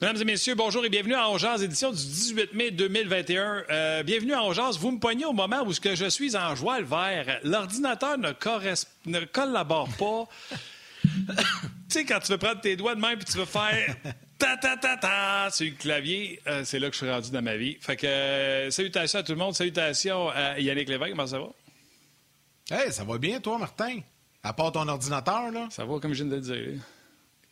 Mesdames et messieurs, bonjour et bienvenue à Ongeance, édition du 18 mai 2021. Euh, bienvenue à Ongeance. Vous me poignez au moment où ce que je suis en joie le vert. L'ordinateur ne, ne collabore pas. tu sais, quand tu veux prendre tes doigts de main puis tu veux faire ta ta ta ta sur le clavier, euh, c'est là que je suis rendu dans ma vie. Fait que euh, salutations à tout le monde, salutations à Yannick Lévesque, comment ça va? Hey, ça va bien toi, Martin? À part ton ordinateur, là? Ça va comme je viens de le dire.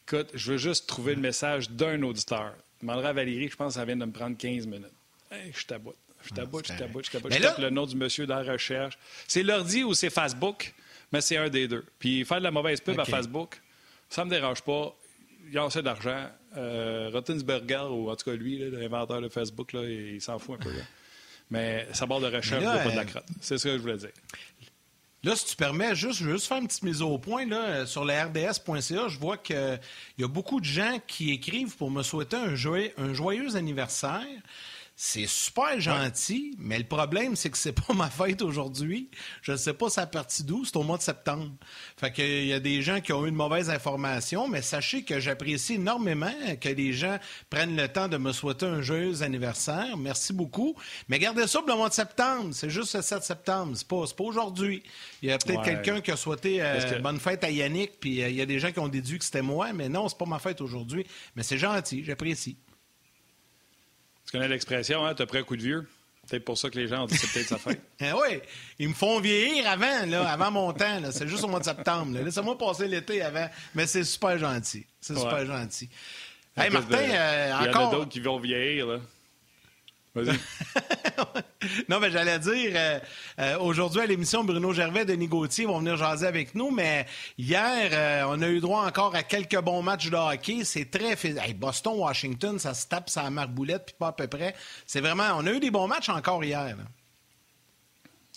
Écoute, je veux juste trouver le message d'un auditeur. Je demanderai à Valérie, je pense que ça vient de me prendre 15 minutes. Hey, je taboute. Je taboute, je taboute, je taboute. Je tape le nom du monsieur dans la recherche. C'est l'ordi ou c'est Facebook, mais c'est un des deux. Puis faire de la mauvaise pub à Facebook, ça me dérange pas. Il a assez d'argent. Euh, Rottensberger, ou en tout cas lui, l'inventeur de Facebook, là, il s'en fout un peu. Mais sa barre de recherche, là, pas de la euh, crotte. C'est ce que je voulais dire. Là, si tu permets, juste, je juste faire une petite mise au point. Là, euh, sur le RDS.ca, je vois qu'il y a beaucoup de gens qui écrivent pour me souhaiter un joyeux anniversaire. C'est super gentil, mais le problème, c'est que c'est pas ma fête aujourd'hui. Je ne sais pas sa partie d'où, c'est au mois de septembre. Fait qu'il y a des gens qui ont eu une mauvaise information, mais sachez que j'apprécie énormément que les gens prennent le temps de me souhaiter un joyeux anniversaire. Merci beaucoup. Mais gardez ça pour le mois de septembre. C'est juste le 7 septembre. C'est pas, pas aujourd'hui. Il y a peut-être quelqu'un qui a souhaité euh, bonne fête à Yannick, puis euh, il y a des gens qui ont déduit que c'était moi, mais non, c'est pas ma fête aujourd'hui. Mais c'est gentil, j'apprécie. Tu connais l'expression, hein? T'as pris un coup de vieux? Peut-être pour ça que les gens ont dit c'est peut-être sa fête. Eh oui, ils me font vieillir avant, là, avant mon temps. C'est juste au mois de septembre. Laissez-moi passer l'été avant. Mais c'est super gentil. C'est super gentil. Hey, Martin, euh, encore. Il y en a d'autres qui vont vieillir. Là. non, mais j'allais dire, euh, euh, aujourd'hui à l'émission, Bruno Gervais, Denis Gauthier vont venir jaser avec nous, mais hier, euh, on a eu droit encore à quelques bons matchs de hockey. C'est très... Hey, Boston-Washington, ça se tape sa marboulette, puis pas à peu près. C'est vraiment... On a eu des bons matchs encore hier.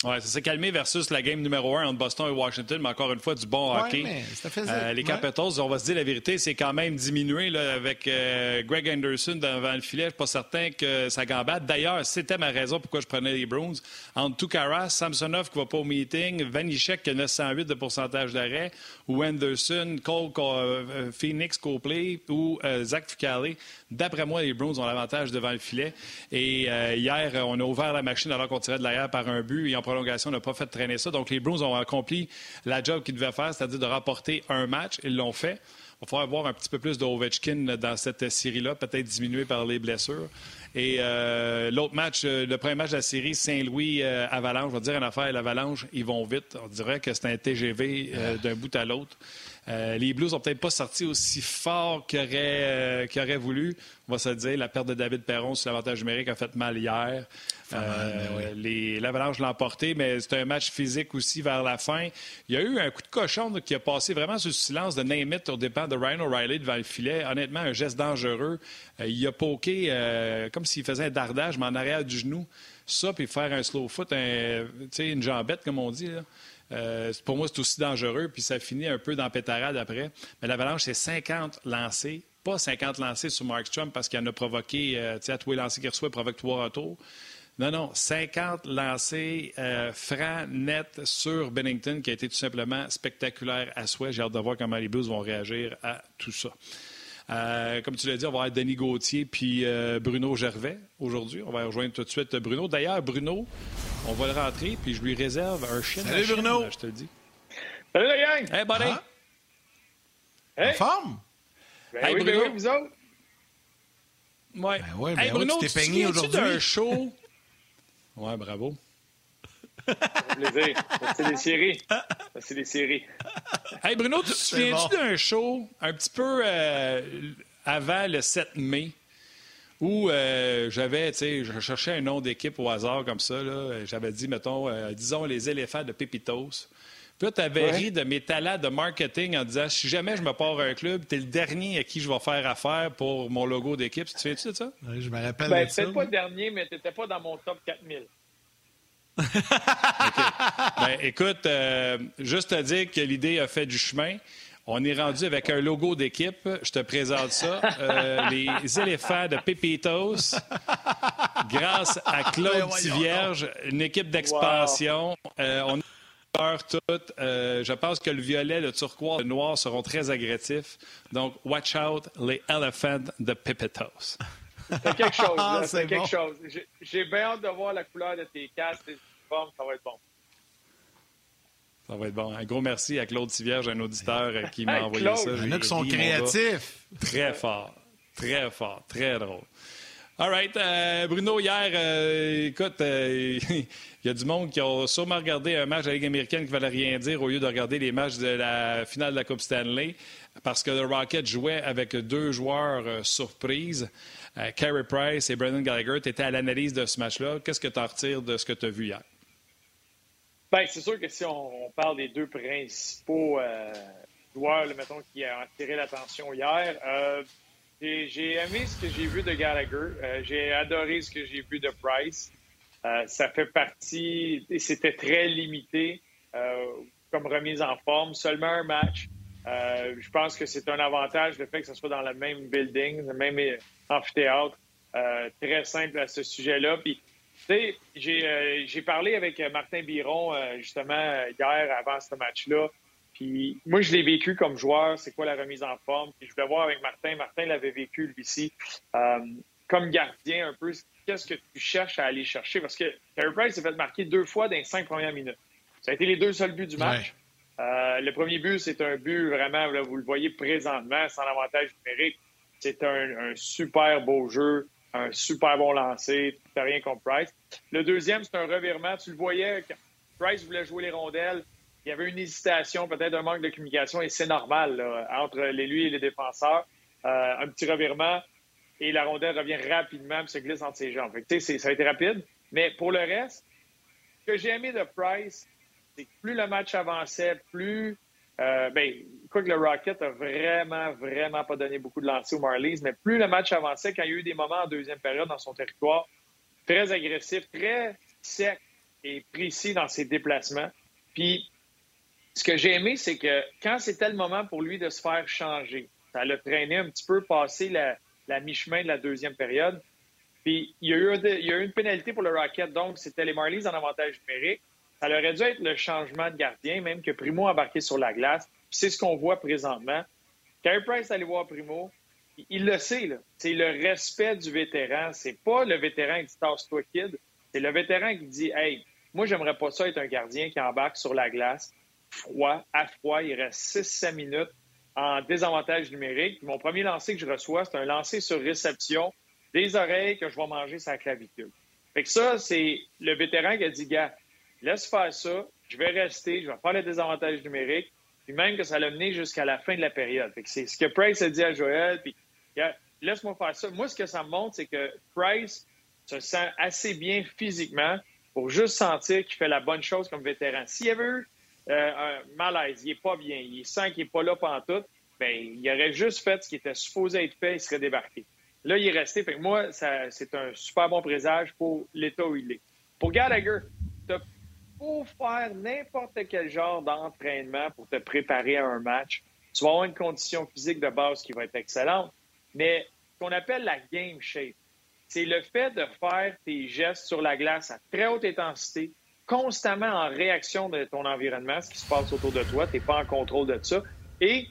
Oui, ça s'est calmé versus la game numéro un entre Boston et Washington, mais encore une fois, du bon hockey. Euh, les Capitals, on va se dire la vérité, c'est quand même diminué là, avec euh, Greg Anderson devant le filet. Je suis pas certain que ça gambade. D'ailleurs, c'était ma raison pourquoi je prenais les Bruins. Entre Tukara, Samsonov qui va pas au meeting, Vanishek qui a 908 de pourcentage d'arrêt, ou Anderson, Cole, euh, Phoenix, Copley ou Zach Fucale. D'après moi, les Bruins ont l'avantage devant le filet. Et hier, on a ouvert la machine alors qu'on tirait de l'arrière par un but et prolongation n'a pas fait traîner ça. Donc, les Bruins ont accompli la job qu'ils devaient faire, c'est-à-dire de rapporter un match. Ils l'ont fait. Il va falloir avoir un petit peu plus de Ovechkin dans cette série-là, peut-être diminué par les blessures. Et euh, l'autre match, euh, le premier match de la série, Saint-Louis-Avalanche, euh, je vais dire une affaire, l'Avalanche, ils vont vite. On dirait que c'est un TGV d'un bout à l'autre. Les Blues n'ont peut-être pas sorti aussi fort qu'ils auraient, voulu. On va se dire, la perte de David Perron sur l'avantage numérique a fait mal hier. Euh, L'Avalanche l'a emporté, mais c'est un match physique aussi vers la fin. Il y a eu un coup de cochon qui a passé vraiment sur le silence de Namath au départ de Ryan O'Reilly devant le filet. Honnêtement, un geste dangereux. Euh, il a poké euh, comme s'il faisait un dardage, mais en arrière du genou. Ça, puis faire un slow foot, une jambette, comme on dit. Pour moi, c'est aussi dangereux, puis ça finit un peu dans pétarade après. Mais l'Avalanche, c'est 50 lancés pas 50 lancés sur Mark Strom parce qu'il en a provoqué, tu sais, à tous les lancers qu'il reçoit, provoque trois retours. Non, non, 50 lancés euh, francs nets sur Bennington qui a été tout simplement spectaculaire à souhait. J'ai hâte de voir comment les Blues vont réagir à tout ça. Euh, comme tu l'as dit, on va avoir Denis Gauthier puis euh, Bruno Gervais aujourd'hui. On va rejoindre tout de suite Bruno. D'ailleurs, Bruno, on va le rentrer puis je lui réserve un chien. Salut Bruno! je te le dis. Salut la gang! Hey, buddy! Ah. Hey. En forme? Ben hey, oui, ben Bruno. Ben oui, vous autres? Ouais. Ben ouais, ben hey, Bruno, tu t'es peigné aujourd'hui. un show? Ouais, bravo. Plaisir. C'est des séries. C'est des séries. Hey Bruno, tu te souviens-tu d'un show un petit peu euh, avant le 7 mai où euh, j'avais, tu sais, je cherchais un nom d'équipe au hasard comme ça. J'avais dit, mettons, euh, disons les éléphants de Pépitos. Puis là, tu avais ri de mes talents de marketing en disant si jamais je me pars un club, tu es le dernier à qui je vais faire affaire pour mon logo d'équipe. Tu te souviens-tu de ça? Oui, je me rappelle ben, Peut-être pas le dernier, mais tu n'étais pas dans mon top 4000. Ben, écoute, euh, juste te dire que l'idée a fait du chemin. On est rendu avec un logo d'équipe. Je te présente ça. Euh, les éléphants de Pépitos. Grâce à Claude ben, Tivierge, une équipe d'expansion. Euh, on couleurs toutes. Euh, je pense que le violet, le turquoise, le noir seront très agressifs. Donc, watch out les elephants de Pipitos. C'est quelque chose. Ah, c'est quelque chose. J'ai bien hâte de voir la couleur de tes casques, Ça va être bon. Ça va être bon. Un gros merci à Claude Sivierge, un auditeur euh, qui m'a envoyé ça. Il y en a qui sont créatifs. Très fort. Très fort. Très drôle. All right. Euh, Bruno, hier, euh, écoute, il y a du monde qui a sûrement regardé un match de la Ligue américaine qui ne valait rien dire au lieu de regarder les matchs de la finale de la Coupe Stanley parce que le Rocket jouait avec deux joueurs surprises. Carey Price et Brendan Gallagher. Tu étais à l'analyse de ce match-là. Qu'est-ce que tu en retires de ce que tu as vu hier? Bien, c'est sûr que si on, parle des deux principaux euh, joueurs, mettons, qui ont attiré l'attention hier, euh, j'ai aimé ce que j'ai vu de Gallagher. Euh, j'ai adoré ce que j'ai vu de Price. ça fait partie, et c'était très limité comme remise en forme, seulement un match. je pense que c'est un avantage le fait que ce soit dans le même building, le même amphithéâtre. très simple à ce sujet-là. Puis tu sais, euh, j'ai parlé avec euh, Martin Biron euh, justement hier avant ce match-là. Puis moi, je l'ai vécu comme joueur. C'est quoi la remise en forme? Puis je voulais voir avec Martin. Martin l'avait vécu lui aussi. comme gardien, un peu, qu'est-ce que tu cherches à aller chercher? Parce que Carey Price s'est fait marquer deux fois dans les cinq premières minutes. Ça a été les deux seuls buts du match. le premier but, c'est un but vraiment, vous le voyez présentement, sans avantage numérique. C'est un, super beau jeu un super bon lancer, t'as rien contre Price. Le deuxième, c'est un revirement. Tu le voyais, quand Price voulait jouer les rondelles, il y avait une hésitation, peut-être un manque de communication, et c'est normal entre les, lui et les défenseurs. Euh, un petit revirement, et la rondelle revient rapidement, puis se glisse entre ses jambes. Fait ça a été rapide. Mais pour le reste, ce que j'ai aimé de Price, c'est que plus le match avançait, plus euh, ben, que le Rocket a vraiment, vraiment pas donné beaucoup de lancers aux Marlies, mais plus le match avançait, quand il y a eu des moments en deuxième période dans son territoire, très agressif, très sec et précis dans ses déplacements. Puis, ce que j'ai aimé, c'est que quand c'était le moment pour lui de se faire changer, ça l'a traîné un petit peu passer la, mi-chemin de la deuxième période. Puis, il y, a eu, il y a eu une pénalité pour le Rocket, donc c'était les Marlies en avantage numérique. Ça aurait dû être le changement de gardien, même que Primo embarqué sur la glace. C'est ce qu'on voit présentement. Carey Price allait voir Primo. Il le sait, C'est le respect du vétéran. C'est pas le vétéran qui dit tasse-toi, kid. C'est le vétéran qui dit Hey, moi, j'aimerais pas ça être un gardien qui embarque sur la glace, froid, à froid. Il reste 6-7 minutes en désavantage numérique. Mon premier lancer que je reçois, c'est un lancer sur réception des oreilles que je vais manger sa clavicule. Fait que ça, c'est le vétéran qui a dit Gars, laisse faire ça, je vais rester, je vais faire le désavantage numérique, puis même que ça l'a mené jusqu'à la fin de la période. c'est ce que Price a dit à Joël, laisse-moi faire ça. Moi, ce que ça me montre, c'est que Price se sent assez bien physiquement pour juste sentir qu'il fait la bonne chose comme vétéran. S'il y avait eu euh, un malaise, il n'est pas bien, il sent qu'il n'est pas là pendant tout, ben, il aurait juste fait ce qui était supposé être fait, il serait débarqué. Là, il est resté. Moi, c'est un super bon présage pour l'état où il est. Pour Gallagher, pour faire n'importe quel genre d'entraînement pour te préparer à un match, tu vas avoir une condition physique de base qui va être excellente, mais ce qu'on appelle la game shape, c'est le fait de faire tes gestes sur la glace à très haute intensité, constamment en réaction de ton environnement, ce qui se passe autour de toi, tu n'es pas en contrôle de ça, et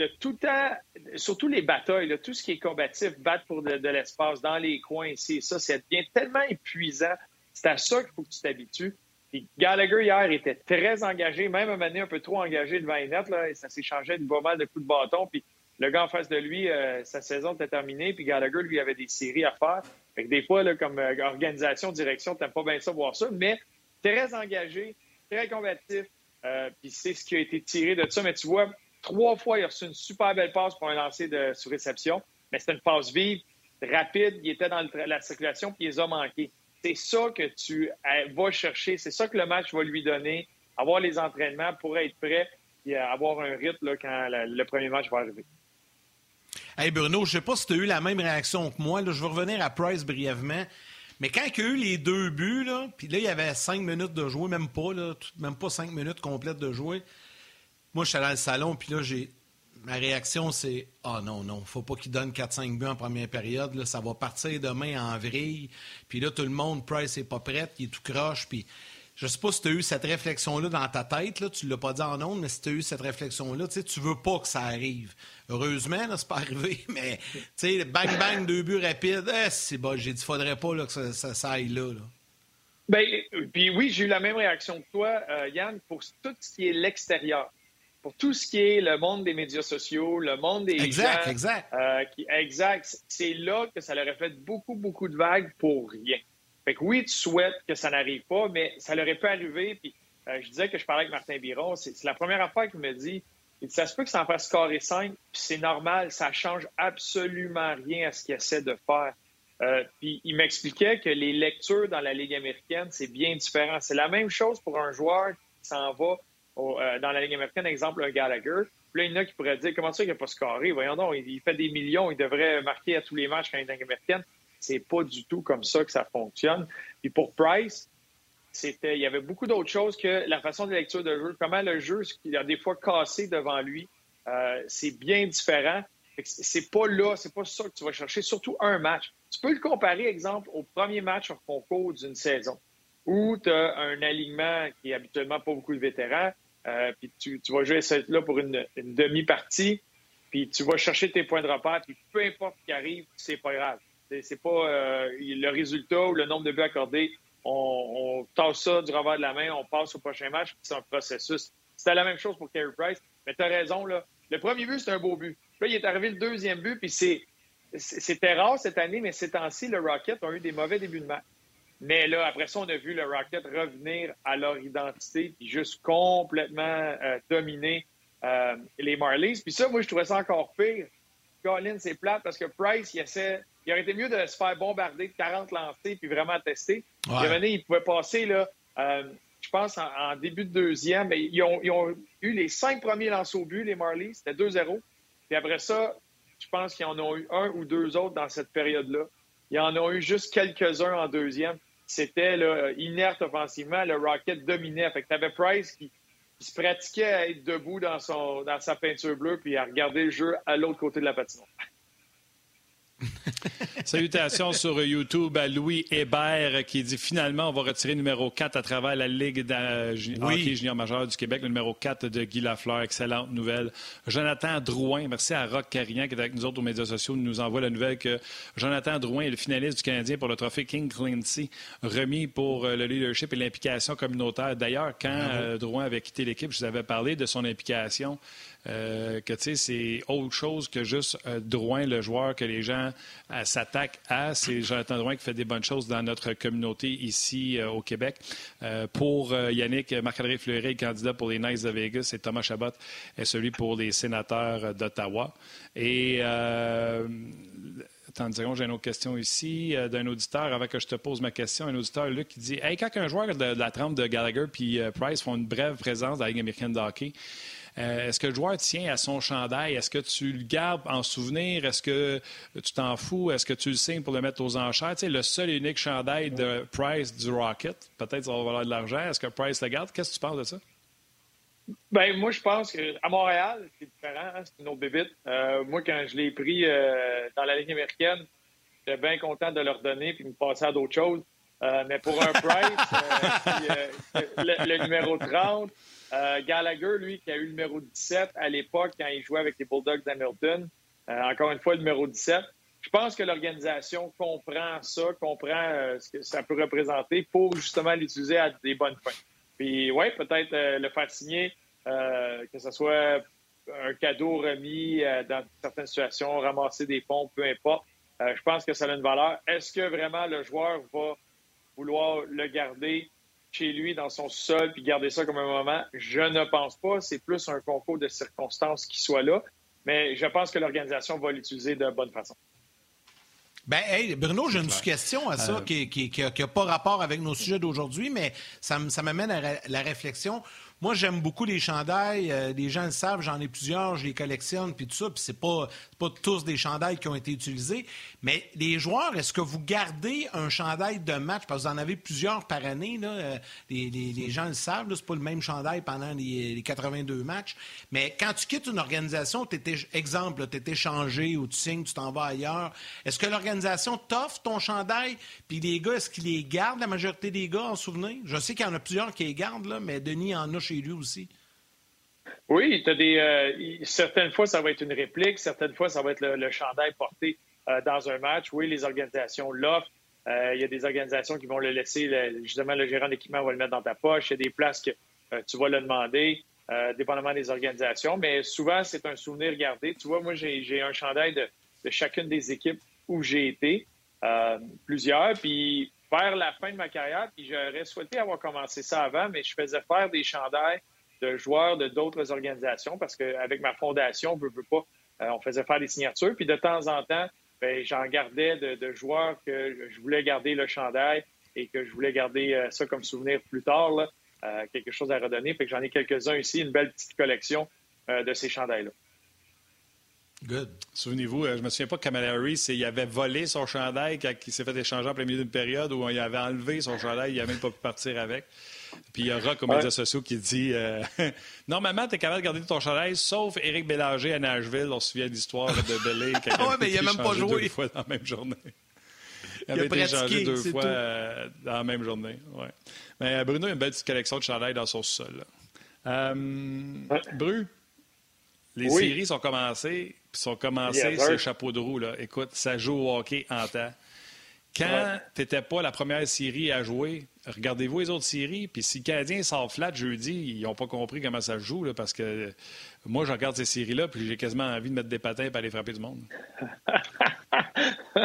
de tout temps, surtout les batailles, tout ce qui est combatif, battre pour de, l'espace dans les coins ici, ça, ça devient tellement épuisant. C'est à ça qu'il faut que tu t'habitues. Puis Gallagher, hier, était très engagé, même un moment un peu trop engagé devant les nets. Là, et ça changé de pas mal de coups de bâton. Puis le gars en face de lui, euh, sa saison était terminée. Puis Gallagher, lui, avait des séries à faire. Fait que des fois, là, comme euh, organisation, direction, t'aimes pas bien ça voir ça. Mais très engagé, très combatif. Euh, puis c'est ce qui a été tiré de ça. Mais tu vois, trois fois, il a reçu une super belle passe pour un lancer de sous réception. Mais c'était une passe vive, rapide. Il était dans la circulation, puis il les a manqués c'est ça que tu euh, vas chercher, c'est ça que le match va lui donner, avoir les entraînements pour être prêt et avoir un rythme quand le premier match va arriver. Hey Bruno, je sais pas si tu as eu la même réaction que moi. je vais revenir à Price brièvement. Mais quand il y a eu les deux buts, puis là, il y avait cinq minutes de jouer, même pas, même pas cinq minutes complètes de jouer. Moi, je suis allé dans le salon, puis là, j'ai ma réaction, c'est Ah non, non, faut pas qu'il donne 4-5 buts en première période. Ça va partir demain en vrille. Puis là, tout le monde, Price n'est pas prêt, il est tout croche. Puis je sais pas si tu as eu cette réflexion-là dans ta tête, tu l'as pas dit en ondes, mais si tu as eu cette réflexion-là, tu sais, veux pas que ça arrive. Heureusement, là, c'est pas arrivé, mais bang bang, deux buts rapides, eh, c'est bon, j'ai dit, faudrait pas que ça, aille là. là. Bien, puis oui, j'ai eu la même réaction que toi, euh, Yann, pour tout ce qui est l'extérieur pour tout ce qui est le monde des médias sociaux, le monde des exact, gens, Exact, euh, qui, exact. C'est là que ça leur a fait beaucoup, beaucoup de vagues pour rien. Fait que oui, tu souhaites que ça n'arrive pas, mais ça leur aurait pu arriver. Puis euh, je disais que je parlais avec Martin Biron. C'est la première affaire qu'il me dit. Il dit, ça se peut que ça en fasse scorer 5, puis c'est normal, ça change absolument rien à ce qu'il essaie de faire. Euh, puis il m'expliquait que les lectures dans la Ligue américaine, c'est bien différent. C'est la même chose pour un joueur qui s'en va euh, dans la Ligue américaine, exemple, un Gallagher. Puis là, il y en a qui pourraient dire comment ça, il n'a pas scoré? Voyons donc, il, fait des millions, il devrait marquer à tous les matchs quand il est dans la Ligue américaine. C'est pas du tout comme ça que ça fonctionne. Puis pour Price, c'était, il y avait beaucoup d'autres choses que la façon de lecture de jeu, comment le jeu, il a des fois cassé devant lui, euh, c'est bien différent. C'est pas là, c'est pas ça que tu vas chercher, surtout un match. Tu peux le comparer, exemple, au premier match en concours d'une saison, où tu as un alignement qui est habituellement pas beaucoup de vétérans, euh, puis tu, vas jouer là pour une, demi-partie, puis tu vas chercher tes points de repère, puis peu importe qui arrive, c'est pas grave. C'est pas euh, le résultat ou le nombre de buts accordés. On, on tasse ça du revers de la main, on passe au prochain match, c'est un processus. C'était la même chose pour Carey Price, mais tu as raison, là. Le premier but, c'est un beau but. Là, il est arrivé le deuxième but, puis c'est c'était rare cette année, mais ces temps-ci, le Rocket ont eu des mauvais débuts de match. Mais là, après ça, on a vu le Rocket revenir à leur identité, puis juste complètement euh, dominer euh, les Marlies. Puis ça, moi, je trouvais ça encore pire. Colin, c'est plate parce que Price, il essaie. Il aurait été mieux de se faire bombarder de 40 lancés puis vraiment tester. Ouais. Il, pouvait passer, là, euh, je pense, en, début de deuxième. Mais ils ont, ils ont, eu les cinq premiers lancers au but, les Marlies. C'était 2-0. Puis après ça, je pense qu'ils en ont eu un ou deux autres dans cette période-là. Ils en ont eu juste quelques-uns en deuxième c'était inerte offensivement. Le Rocket dominait. Fait que tu avais Price qui, se pratiquait à être debout dans, son, dans sa peinture bleue puis à regarder le jeu à l'autre côté de la patinoire. Salutations sur YouTube à Louis Hébert qui dit finalement on va retirer numéro 4 à travers la Ligue de oui. junior majeur du Québec, le numéro 4 de Guy Lafleur. Excellente nouvelle. Jonathan Drouin, merci à Rock Carignan qui est avec nous autres aux médias sociaux, nous envoie la nouvelle que Jonathan Drouin est le finaliste du Canadien pour le trophée King Clancy, remis pour euh, le leadership et l'implication communautaire. D'ailleurs, quand euh, Drouin avait quitté l'équipe, je vous avais parlé de son implication euh, que c'est autre chose que juste euh, le joueur que les gens euh, s'attaquent à. C'est Jonathan Drouin qui fait des bonnes choses dans notre communauté ici au Québec. pour Yannick, Marc-André Fleury, candidat pour les Knights de Vegas, et Thomas Chabot est celui pour les sénateurs d'Ottawa. Et j'ai une autre question ici d'un auditeur. Avant que je te pose ma question, un auditeur, Luc, qui dit Hey, quand un joueur de, la trempe de Gallagher puis Price font une brève présence dans la Ligue américaine de hockey, euh, est-ce que le joueur tient à son chandail? Est-ce que tu le gardes en souvenir? Est-ce que tu t'en fous? Est-ce que tu le signes pour le mettre aux enchères? Tu sais, le seul et unique chandail de Price du Rocket, peut-être ça va valoir de l'argent. Est-ce que Price le garde? Qu'est-ce que tu penses de ça? Ben moi, je pense qu'à Montréal, c'est différent. Hein, c'est une autre bébite. Euh, moi, quand je l'ai pris euh, dans la Ligue américaine, j'étais bien content de leur donner puis de me passer à d'autres choses. mais pour un Price, le, numéro 30, euh, Gallagher, lui, qui a eu le numéro 17 à l'époque quand il jouait avec les Bulldogs d'Hamilton, euh, encore une fois, le numéro 17. Je pense que l'organisation comprend ça, comprend euh, ce que ça peut représenter pour justement l'utiliser à des bonnes fins. Puis, oui, peut-être le faire signer, que ce soit un cadeau remis dans certaines situations, ramasser des fonds, peu importe. je pense que ça a une valeur. Est-ce que vraiment le joueur va vouloir le garder? Chez lui dans son sol puis garder ça comme un moment, je ne pense pas. C'est plus un concours de circonstances qui soit là. Mais je pense que l'organisation va l'utiliser de bonne façon. Ben, hey, Bruno, j'ai une question à ça euh. qui n'a pas rapport avec nos sujets d'aujourd'hui, mais ça, m'amène à la réflexion. Moi, j'aime beaucoup les chandails. Euh, les gens le savent, j'en ai plusieurs, je les collectionne, puis tout ça. Puis c'est pas, pas tous des chandails qui ont été utilisés. Mais les joueurs, est-ce que vous gardez un chandail de match? Parce que vous en avez plusieurs par année. Là. Euh, les, gens le savent, c'est pas le même chandail pendant les, 82 matchs. Mais quand tu quittes une organisation, étais, exemple, tu es échangé ou tu signes, tu t'en vas ailleurs. Est-ce que l'organisation t'offre ton chandail? Puis les gars, est-ce qu'ils les gardent, la majorité des gars, en souvenir? Je sais qu'il y en a plusieurs qui les gardent, là, mais Denis en a lui aussi? Oui, euh, certaines fois, ça va être une réplique, certaines fois, ça va être le, chandail porté euh, dans un match. Oui, les organisations l'offrent. Euh, il y a des organisations qui vont le laisser, justement, le gérant d'équipement va le mettre dans ta poche. Il y a des places que tu vas le demander, dépendamment des organisations. Mais souvent, c'est un souvenir gardé. Tu vois, moi, j'ai un chandail de, de, chacune des équipes où j'ai été, plusieurs. Puis vers la fin de ma carrière, puis j'aurais souhaité avoir commencé ça avant, mais je faisais faire des chandails de joueurs de d'autres organisations parce qu'avec ma fondation, on veut, veut pas, euh, on faisait faire des signatures. Puis de temps en temps, ben, j'en gardais de, joueurs que je voulais garder le chandail et que je voulais garder euh, ça comme souvenir plus tard, euh, quelque chose à redonner. Fait que j'en ai quelques-uns ici, une belle petite collection de ces chandails-là. Good. Souvenez-vous, je me souviens pas que Kamala Harris, il avait volé son chandail quand il s'est fait échanger en plein milieu d'une période où il avait enlevé son chandail, il n'a même pas pu partir avec. Puis il y a Rock aux médias sociaux qui dit euh, Normalement, tu es capable de garder ton chandail, sauf Éric Bélanger à Nashville. On se souvient de l'histoire de. Qui ah ouais, mais il n'a même pas joué. Deux fois dans la même journée. Il, avait été échangé deux fois euh, dans la même journée. Ouais. Mais euh, Bruno a une belle petite collection de chandails dans son sol. Euh, Bru, les séries sont commencées, puis sont commencées le chapeau de roue. Là. Écoute, ça joue au hockey en temps. Quand tu n'étais pas la première série à jouer, regardez-vous les autres séries. Puis si le Canadien sort flat jeudi, ils n'ont pas compris comment ça se joue. Là, parce que moi, je regarde ces séries-là, puis j'ai quasiment envie de mettre des patins et aller frapper du monde.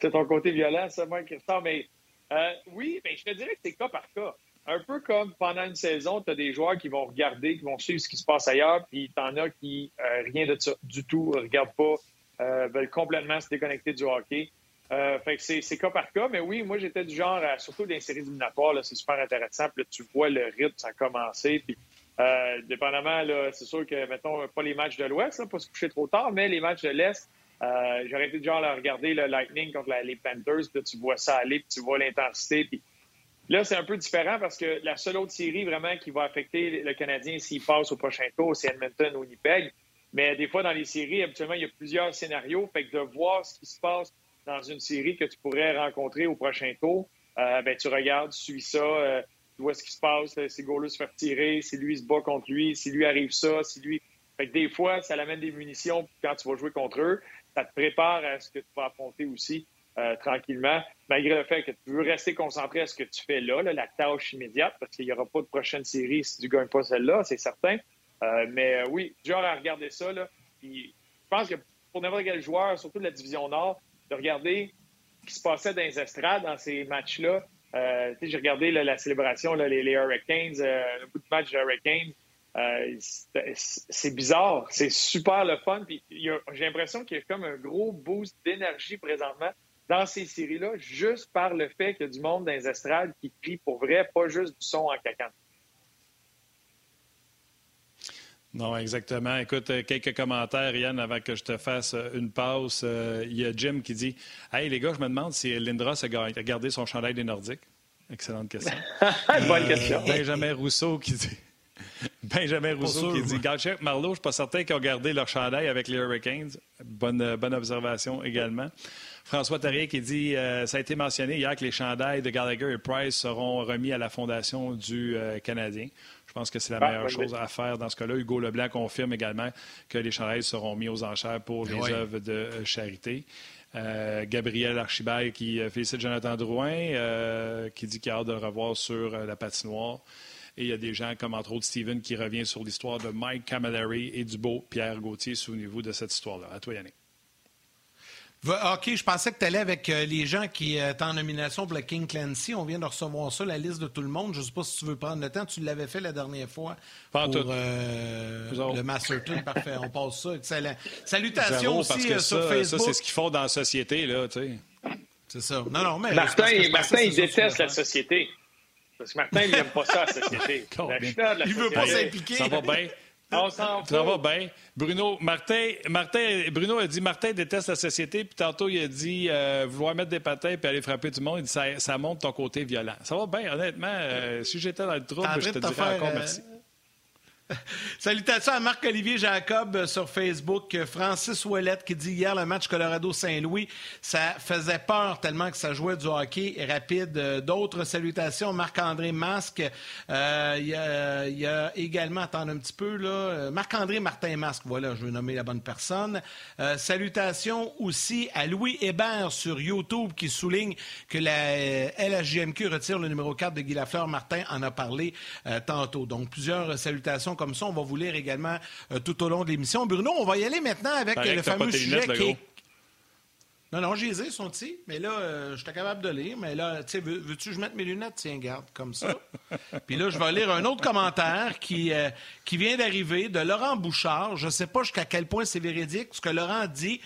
c'est ton côté violent, ça, moi, Christophe. Mais euh, oui, mais je te dirais que c'est cas par cas. Un peu comme pendant une saison, tu as des joueurs qui vont regarder, qui vont suivre ce qui se passe ailleurs, puis tu en as qui, euh, rien de ça du tout, regardent pas, euh, veulent complètement se déconnecter du hockey. Euh, fait que c'est cas par cas, mais oui, moi j'étais du genre, surtout dans les séries éliminatoires, c'est super intéressant. Puis là, tu vois le rythme, ça a commencé. Puis, dépendamment, c'est sûr que, mettons, pas les matchs de l'Ouest, pas se coucher trop tard, mais les matchs de l'Est, j'aurais été du genre à regarder le Lightning contre les Panthers, puis tu vois ça aller, puis tu vois l'intensité. Puis là, c'est un peu différent parce que la seule autre série vraiment qui va affecter le Canadien s'il passe au prochain tour, c'est Edmonton ou Winnipeg. Mais des fois, dans les séries, habituellement, il y a plusieurs scénarios. Fait que de voir ce qui se passe dans une série que tu pourrais rencontrer au prochain tour, euh, ben, tu regardes, tu suis ça, euh, tu vois ce qui se passe, euh, si Golo se fait tirer, si lui se bat contre lui, si lui arrive ça, si lui. Fait que des fois, ça l'amène des munitions quand tu vas jouer contre eux. Ça te prépare à ce que tu vas affronter aussi tranquillement, malgré le fait que tu veux rester concentré à ce que tu fais là, la tâche immédiate, parce qu'il n'y aura pas de prochaine série si tu ne gagnes pas celle-là, c'est certain. mais oui, genre à regarder ça. Puis, je pense que pour n'importe quel joueur, surtout de la division Nord, de regarder ce qui se passait dans les estrades dans ces matchs-là. Euh, j'ai regardé la célébration, les, Hurricanes, euh, le bout de match des Hurricanes. Euh, c'est bizarre, c'est super le fun. j'ai l'impression qu'il y a comme un gros boost d'énergie présentement dans ces séries-là, juste par le fait qu'il y a du monde dans les estrades qui crie pour vrai, pas juste du son en cacane. Non, exactement. Écoute, euh, quelques commentaires, Yann, avant que je te fasse euh, une pause. Euh, il y a Jim qui dit Hey, les gars, je me demande si Lindros a gardé son chandail des Nordiques. Excellente question. Bonne question. Benjamin Rousseau qui dit. Benjamin Rousseau qui dit Galcheck, Marlowe, je ne suis pas certain qu'ils ont gardé leur chandail avec les Hurricanes. Bonne, bonne observation également. François Tarrier qui dit Ça a été mentionné hier que les chandails de Gallagher et Price seront remis à la Fondation du Canadien. Je pense que c'est la ah, meilleure chose à faire dans ce cas-là. Hugo Leblanc confirme également que les chandails seront mis aux enchères pour les œuvres de euh, charité. Euh, Gabriel Archibald qui euh, félicite Jonathan Drouin, qui dit qu'il a hâte de le revoir sur la patinoire. Et il y a des gens comme entre autres Steven qui revient sur l'histoire de Mike Camilleri et du beau Pierre Gauthier. Souvenez-vous de cette histoire-là. À toi, Yannick. OK, je pensais que tu allais avec euh, les gens qui étaient en nomination pour le King Clancy. On vient de recevoir ça, la liste de tout le monde. Je ne sais pas si tu veux prendre le temps. Tu l'avais fait la dernière fois pour euh, le Masterton. Parfait, on passe ça. Excellent. Salutations aussi euh, sur Facebook. Ça, c'est ce qu'ils font dans la société. là, C'est ça. Non, non, mais Martin, Martin il déteste la société. Parce que Martin, il n'aime pas ça, la société. il ne veut pas s'impliquer. Ça va bien. Ça va bien. Bruno, Martin, Martin, Bruno a dit Martin déteste la société, puis tantôt il a dit euh, vouloir mettre des patins puis aller frapper du monde. Il dit ça, ça montre ton côté violent. Ça va bien, honnêtement. Euh, si j'étais dans le trouble, je te dirais encore merci. Salutations à Marc-Olivier Jacob sur Facebook. Francis Ouellette qui dit hier le match Colorado-Saint-Louis, ça faisait peur tellement que ça jouait du hockey rapide. D'autres salutations. Marc-André Masque. Euh, il y, a également, attendez un petit peu, là. Marc-André Martin Masque, voilà, je vais nommer la bonne personne. Euh, salutations aussi à Louis Hébert sur YouTube qui souligne que la LHJMQ retire le numéro 4 de Guy Lafleur. Martin en a parlé euh, tantôt. Donc, plusieurs salutations comme ça. On va vous lire également euh, tout au long de l'émission. Bruno, on va y aller maintenant avec le fameux sujet qui est... Non, non, j'ai les sont petits, mais là, euh, je suis capable de lire. Mais là, tu sais, veux, tu que je mette mes lunettes? Tiens, garde, comme ça. Puis là, je vais lire un autre commentaire qui, euh, qui vient d'arriver de Laurent Bouchard. Je ne sais pas jusqu'à quel point c'est véridique, ce que Laurent dit.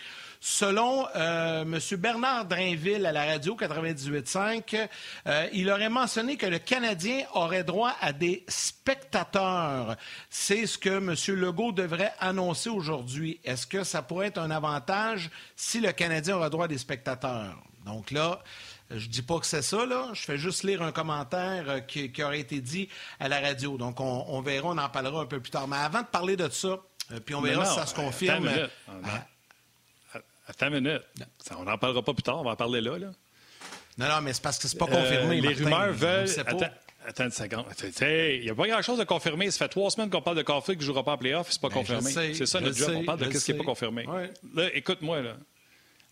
Selon euh, M. Bernard Drainville à la radio 98.5, euh, il aurait mentionné que le Canadien aurait droit à des spectateurs. C'est ce que M. Legault devrait annoncer aujourd'hui. Est-ce que ça pourrait être un avantage si le Canadien aurait droit à des spectateurs? Donc là, je dis pas que c'est ça, là. Je fais juste lire un commentaire euh, qui, aurait été dit à la radio. Donc, on, verra, on en parlera un peu plus tard. Mais avant de parler de ça, puis on verra si ça se confirme. Attends une minute. on n'en parlera pas plus tard, on va en parler là. là. Non, non, mais c'est parce que c'est pas confirmé. Euh, les rumeurs veulent. Attends, attends, une seconde. Il n'y a pas grand-chose de confirmé. Ça fait trois semaines qu'on parle de Caulfield qui ne jouera pas en playoff, c'est pas ben, confirmé. C'est ça notre job. on parle de ce qui n'est pas confirmé. Là, écoute-moi, là.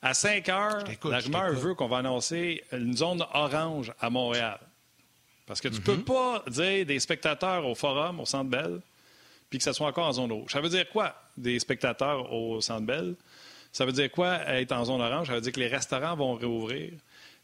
À 5 heures, la rumeur veut qu'on va annoncer une zone orange à Montréal. Parce que tu ne peux mhm. pas dire des spectateurs au forum, au Centre Bell, puis que ça soit encore en zone rouge. Ça veut dire quoi, des spectateurs au Centre Bell? Ça veut dire quoi, être en zone orange? Ça veut dire que les restaurants vont réouvrir.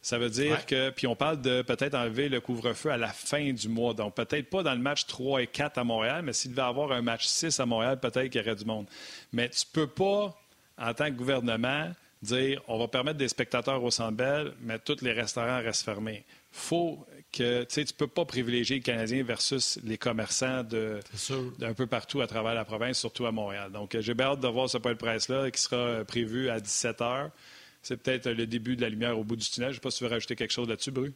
Ça veut dire que, puis on parle de peut-être enlever le couvre-feu à la fin du mois. Donc, peut-être pas dans le match 3 et 4 à Montréal, mais s'il devait y avoir un match 6 à Montréal, peut-être qu'il y aurait du monde. Mais tu peux pas, en tant que gouvernement, dire on va permettre des spectateurs au Centre mais tous les restaurants restent fermés. faut que tu ne peux pas privilégier les Canadiens versus les commerçants d'un peu partout à travers la province, surtout à Montréal. Donc, euh, j'ai bien hâte de voir ce point de presse-là qui sera euh, prévu à 17 h. C'est peut-être le début de la lumière au bout du tunnel. Je ne sais pas si tu veux rajouter quelque chose là-dessus, Bru.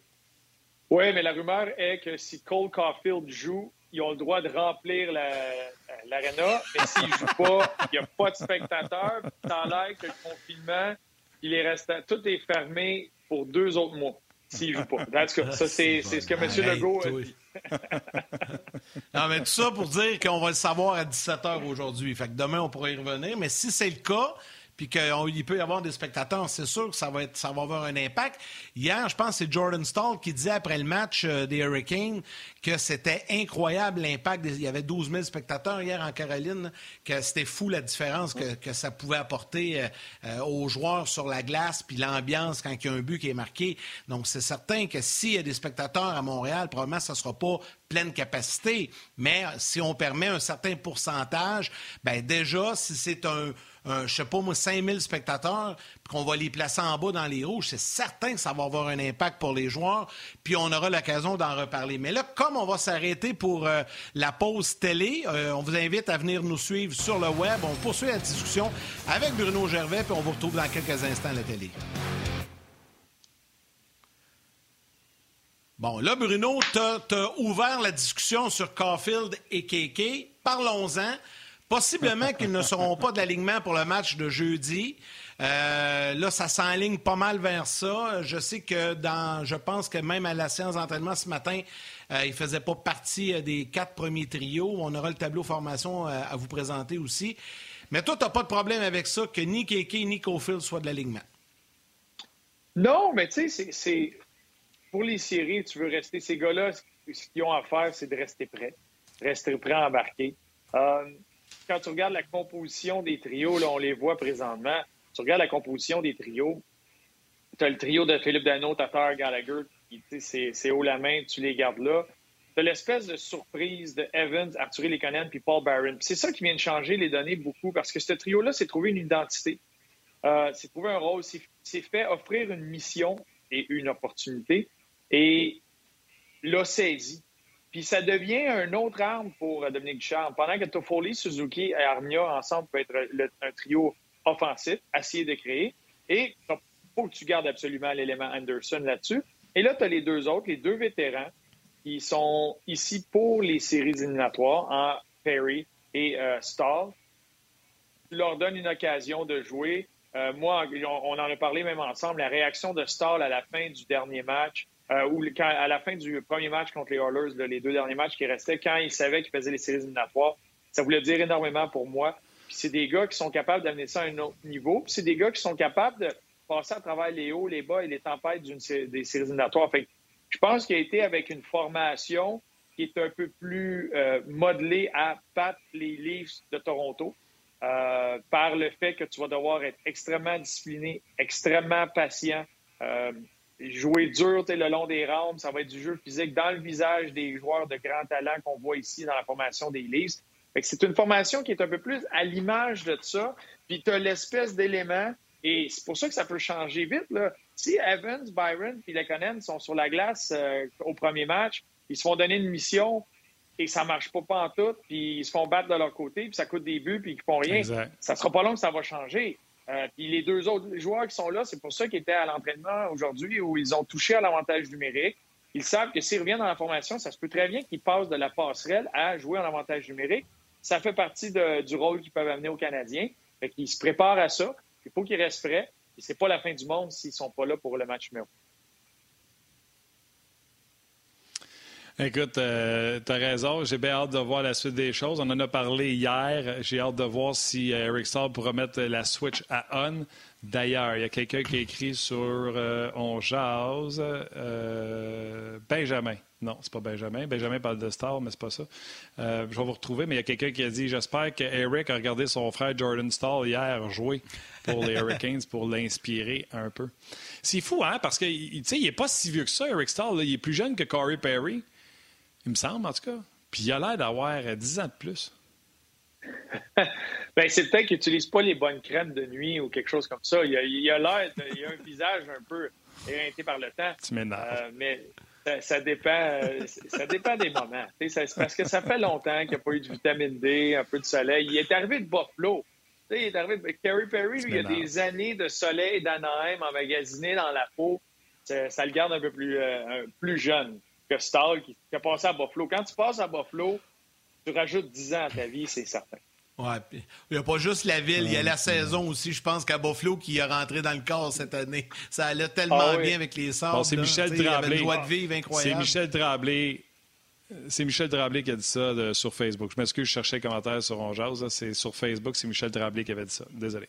Oui, mais la rumeur est que si Cole Caulfield joue, ils ont le droit de remplir l'aréna, mais s'ils ne jouent pas, il n'y a pas de spectateurs. A l'air que le confinement, il est resté, tout est fermé pour deux autres mois s'il joue pas. ça, c'est ce que M. Legault a dit. non, mais tout ça pour dire qu'on va le savoir à 17 h aujourd'hui. Fait que demain, on pourra y revenir. Mais si c'est le cas, puis qu'il peut y avoir des spectateurs, c'est sûr que ça va, être, avoir un impact. Hier, je pense que c'est Jordan Stall qui disait après le match euh, des Hurricanes que c'était incroyable l'impact. Il y avait 12 000 spectateurs hier en Caroline, que c'était fou la différence que, ça pouvait apporter euh, euh, aux joueurs sur la glace, puis l'ambiance quand il y a un but qui est marqué. Donc, c'est certain que s'il y a des spectateurs à Montréal, probablement ça ne sera pas pleine capacité. Mais si on permet un certain pourcentage, ben déjà, si c'est un je je sais pas moi, 5000 spectateurs, puis qu'on va les placer en bas dans les rouges, c'est certain que ça va avoir un impact pour les joueurs, puis on aura l'occasion d'en reparler. Mais là, comme on va s'arrêter pour euh, la pause télé, euh, on vous invite à venir nous suivre sur le web. On poursuit la discussion avec Bruno Gervais, puis on vous retrouve dans quelques instants à la télé. Bon, là, Bruno, tu as, ouvert la discussion sur Caulfield et Keke. Parlons-en. Possiblement qu'ils ne seront pas de l'alignement pour le match de jeudi. Euh, là, ça s'enligne pas mal vers ça. Je sais que dans, je pense que même à la séance d'entraînement ce matin, euh, il ne faisait pas partie euh, des quatre premiers trios. On aura le tableau formation à vous présenter aussi. Mais toi, tu n'as pas de problème avec ça que ni Keke ni Cofield soient de l'alignement. Non, mais tu sais, c'est pour les séries, tu veux rester. Ces gars-là, ce qu'ils ont à faire, c'est de rester prêts, rester prêts à embarquer quand tu regardes la composition des trios, là, on les voit présentement, tu regardes la composition des trios, tu as le trio de Philippe Dano, Tatar, Gallagher, c'est haut la main, tu les gardes là. Tu l'espèce de surprise de Evans, Arthur Lekonen puis Paul Barron. C'est ça qui vient de changer les données beaucoup parce que ce trio-là, c'est trouver une identité. Euh, c'est trouver un rôle, c'est fait offrir une mission et une opportunité. Et l'a saisi. Puis ça devient une autre arme pour Dominique Ducharme. Pendant que Toffoli, Suzuki et Armia ensemble peuvent être un trio offensif, essayer de créer. Et il faut que tu gardes absolument l'élément Anderson là-dessus. Et là, tu as les deux autres, les deux vétérans, qui sont ici pour les séries éliminatoires, en Perry et euh. Tu leur donnes une occasion de jouer. Euh, moi, on, en a parlé même ensemble, la réaction de Stahl à la fin du dernier match, euh, à la fin du premier match contre les Oilers, les deux derniers matchs qui restaient, quand il savait qu'il faisait les séries éliminatoires, ça voulait dire énormément pour moi. C'est des gars qui sont capables d'amener ça à un autre niveau. C'est des gars qui sont capables de passer à travers les hauts, les bas et les tempêtes des séries éliminatoires. Fait je pense qu'il a été avec une formation qui est un peu plus euh, modelée à battre les Leafs de Toronto euh, par le fait que tu vas devoir être extrêmement discipliné, extrêmement patient, euh, jouer dur le long des rampes. Ça va être du jeu physique dans le visage des joueurs de grand talent qu'on voit ici dans la formation des Leafs. C'est une formation qui est un peu plus à l'image de ça. Puis tu as l'espèce d'élément, et c'est pour ça que ça peut changer vite. Là. Si Evans, Byron et Lekonen sont sur la glace euh, au premier match, ils se font donner une mission et ça marche pas, pas en tout, puis ils se font battre de leur côté, puis ça coûte des buts, puis ils font rien. Ça sera pas long que ça va changer. Euh, puis les deux autres joueurs qui sont là, c'est pour ça qu'ils étaient à l'entraînement aujourd'hui où ils ont touché à l'avantage numérique. Ils savent que s'ils reviennent dans la formation, ça se peut très bien qu'ils passent de la passerelle à jouer en avantage numérique ça fait partie du rôle qu'ils peuvent amener aux Canadiens. Fait qu'ils se préparent à ça. Il faut qu'ils restent prêts. Et c'est pas la fin du monde s'ils sont pas là pour le match numéro. Écoute, euh, tu as raison. J'ai bien hâte de voir la suite des choses. On en a parlé hier. J'ai hâte de voir si euh, Eric Starr pourra mettre la switch à on. D'ailleurs, il y a quelqu'un qui a écrit sur euh, On Jase, euh, Benjamin. Non, c'est pas Benjamin. Benjamin parle de Star, mais c'est pas ça. Je vais vous retrouver, mais il y a quelqu'un qui a dit J'espère que Eric a regardé son frère Jordan Starr hier jouer pour les Hurricanes pour l'inspirer un peu. C'est fou, hein? Parce qu'il n'est pas si vieux que ça, Eric Starr. Il est plus jeune que Corey Perry. Il me semble, en tout cas. Puis il a l'air d'avoir 10 ans de plus. ben, c'est peut-être qu'il n'utilise pas les bonnes crèmes de nuit ou quelque chose comme ça. Il a, l'air, il a un visage un peu éreinté par le temps. Tu euh, mais ça, dépend, euh, ça dépend des moments. Parce que ça fait longtemps qu'il n'y a pas eu de vitamine D, un peu de soleil. Il est arrivé de Buffalo. il est arrivé. Kerry Perry, lui, il a des années de soleil d'Anaheim emmagasiné dans la peau. Ça, le garde un peu plus, euh, plus jeune que Stahl qui, qui a passé à Buffalo. Quand tu passes à Buffalo, tu rajoutes 10 ans à ta vie, c'est certain. Ouais, il n'y a pas juste la ville, il y a la saison aussi. Je pense qu'à Buffalo qui est rentré dans le corps cette année. Ça allait tellement ah bien avec les sorts. c'est Michel Tremblay. de vivre incroyable. C'est Michel Tremblay. C'est Michel Tremblay qui a dit ça sur Facebook. Je m'excuse, je cherchais un commentaire sur Onjaz. C'est sur Facebook, c'est Michel Tremblay qui avait dit ça. Désolé.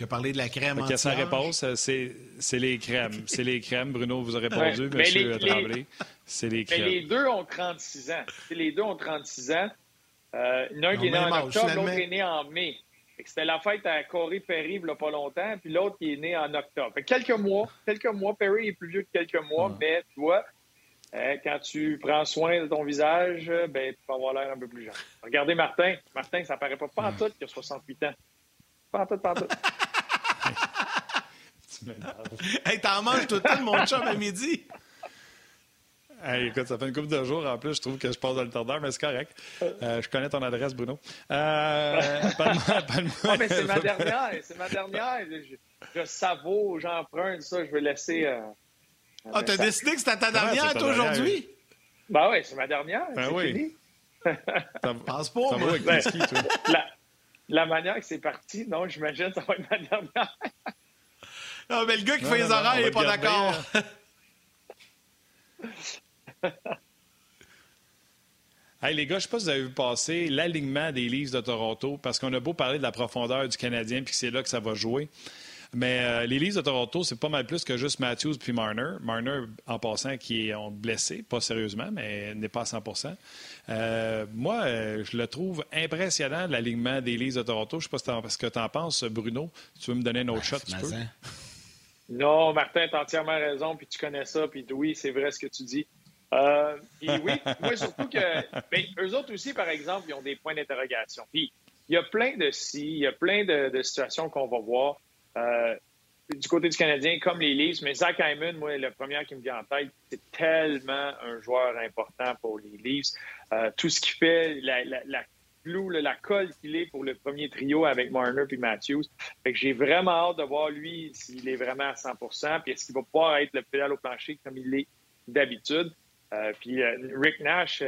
Qui a, parlé de la crème Sa réponse, c'est les crèmes. c'est les crèmes. Bruno vous a répondu, Monsieur Tremblay. C'est les crèmes. Mais les deux ont 36 ans. Les deux ont 36 ans. Euh, L'un qui est né en octobre, l'autre est né en mai. C'était la fête à Corey Perry il n'y a pas longtemps, puis l'autre qui est né en octobre. quelques mois, quelques mois. Perry est plus vieux que quelques mois, mais tu vois, euh, quand tu prends soin de ton visage, ben, tu vas avoir l'air un peu plus jeune. Regardez Martin. Martin, ça paraît pas pas en tout qu'il a 68 ans. Pas en tout, pas en tout. hey, t'en manges tout le temps, mon chum, à midi écoute, ça fait une couple de jours. En plus, je trouve que je passe dans le tordeur, mais c'est correct. Euh, je connais ton adresse, Bruno. Euh, ah, mais c'est ma dernière. C'est ma dernière. Je, je savoure, j'emprunte ça. Je vais laisser. Euh, ah, t'as décidé que c'était ta dernière, toi, aujourd'hui? Ben oui, c'est ma dernière. Ben oui. Fini. Pense pas, moi. Ben, la, la manière que c'est parti, non, j'imagine que ça va être ma dernière. Non, mais le gars qui fait les horaires, il n'est pas d'accord. Hey, les gars, je ne sais pas si vous avez vu passer l'alignement des Leafs de Toronto, parce qu'on a beau parler de la profondeur du Canadien, puis c'est là que ça va jouer. Mais euh, les Leafs de Toronto, c'est pas mal plus que juste Matthews puis Marner. Marner, en passant, qui est blessé, pas sérieusement, mais n'est pas à 100% euh, Moi, euh, je le trouve impressionnant, l'alignement des Leafs de Toronto. Je ne sais pas ce que tu en penses, Bruno. tu veux me donner un autre ben, shot, tu peux? Non, Martin, tu as entièrement raison, puis tu connais ça, puis oui, c'est vrai ce que tu dis. Euh, puis oui, moi surtout que ben, eux autres aussi, par exemple, ils ont des points d'interrogation. Puis il y a plein de si, il y a plein de, situations qu'on va voir. Euh, du côté du Canadien, comme les Leafs, mais Zach Hyman, moi, le premier qui me vient en tête, c'est tellement un joueur important pour les Leafs. Euh, tout ce qu'il fait, la, la, la la colle qu'il est pour le premier trio avec Marner puis Matthews. Fait que j'ai vraiment hâte de voir lui s'il est vraiment à 100 puis est-ce qu'il va pouvoir être le pédale au plancher comme il est d'habitude. Euh, puis euh, Rick Nash,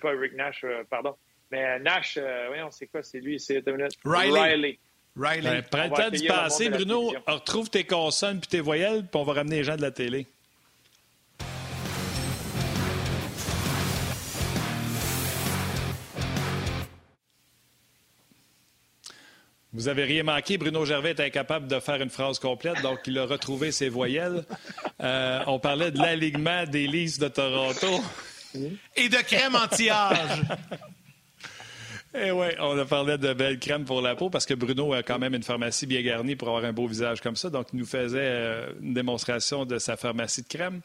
pas Rick Nash, pardon, mais Nash, on sait quoi, c'est lui, c'est Riley. Riley. Riley. Ben, prends le temps d'y passer, Bruno. Retrouve tes consonnes puis tes voyelles, puis on va ramener les gens de la télé. Vous avez rien manqué. Bruno Gervais est incapable de faire une phrase complète, donc il a retrouvé ses voyelles. Euh, on parlait de l'alignement des listes de Toronto. Et de crème anti-âge. Eh oui, on a parlé de belle crème pour la peau parce que Bruno a quand même une pharmacie bien garnie pour avoir un beau visage comme ça. Donc, il nous faisait euh, une démonstration de sa pharmacie de crème.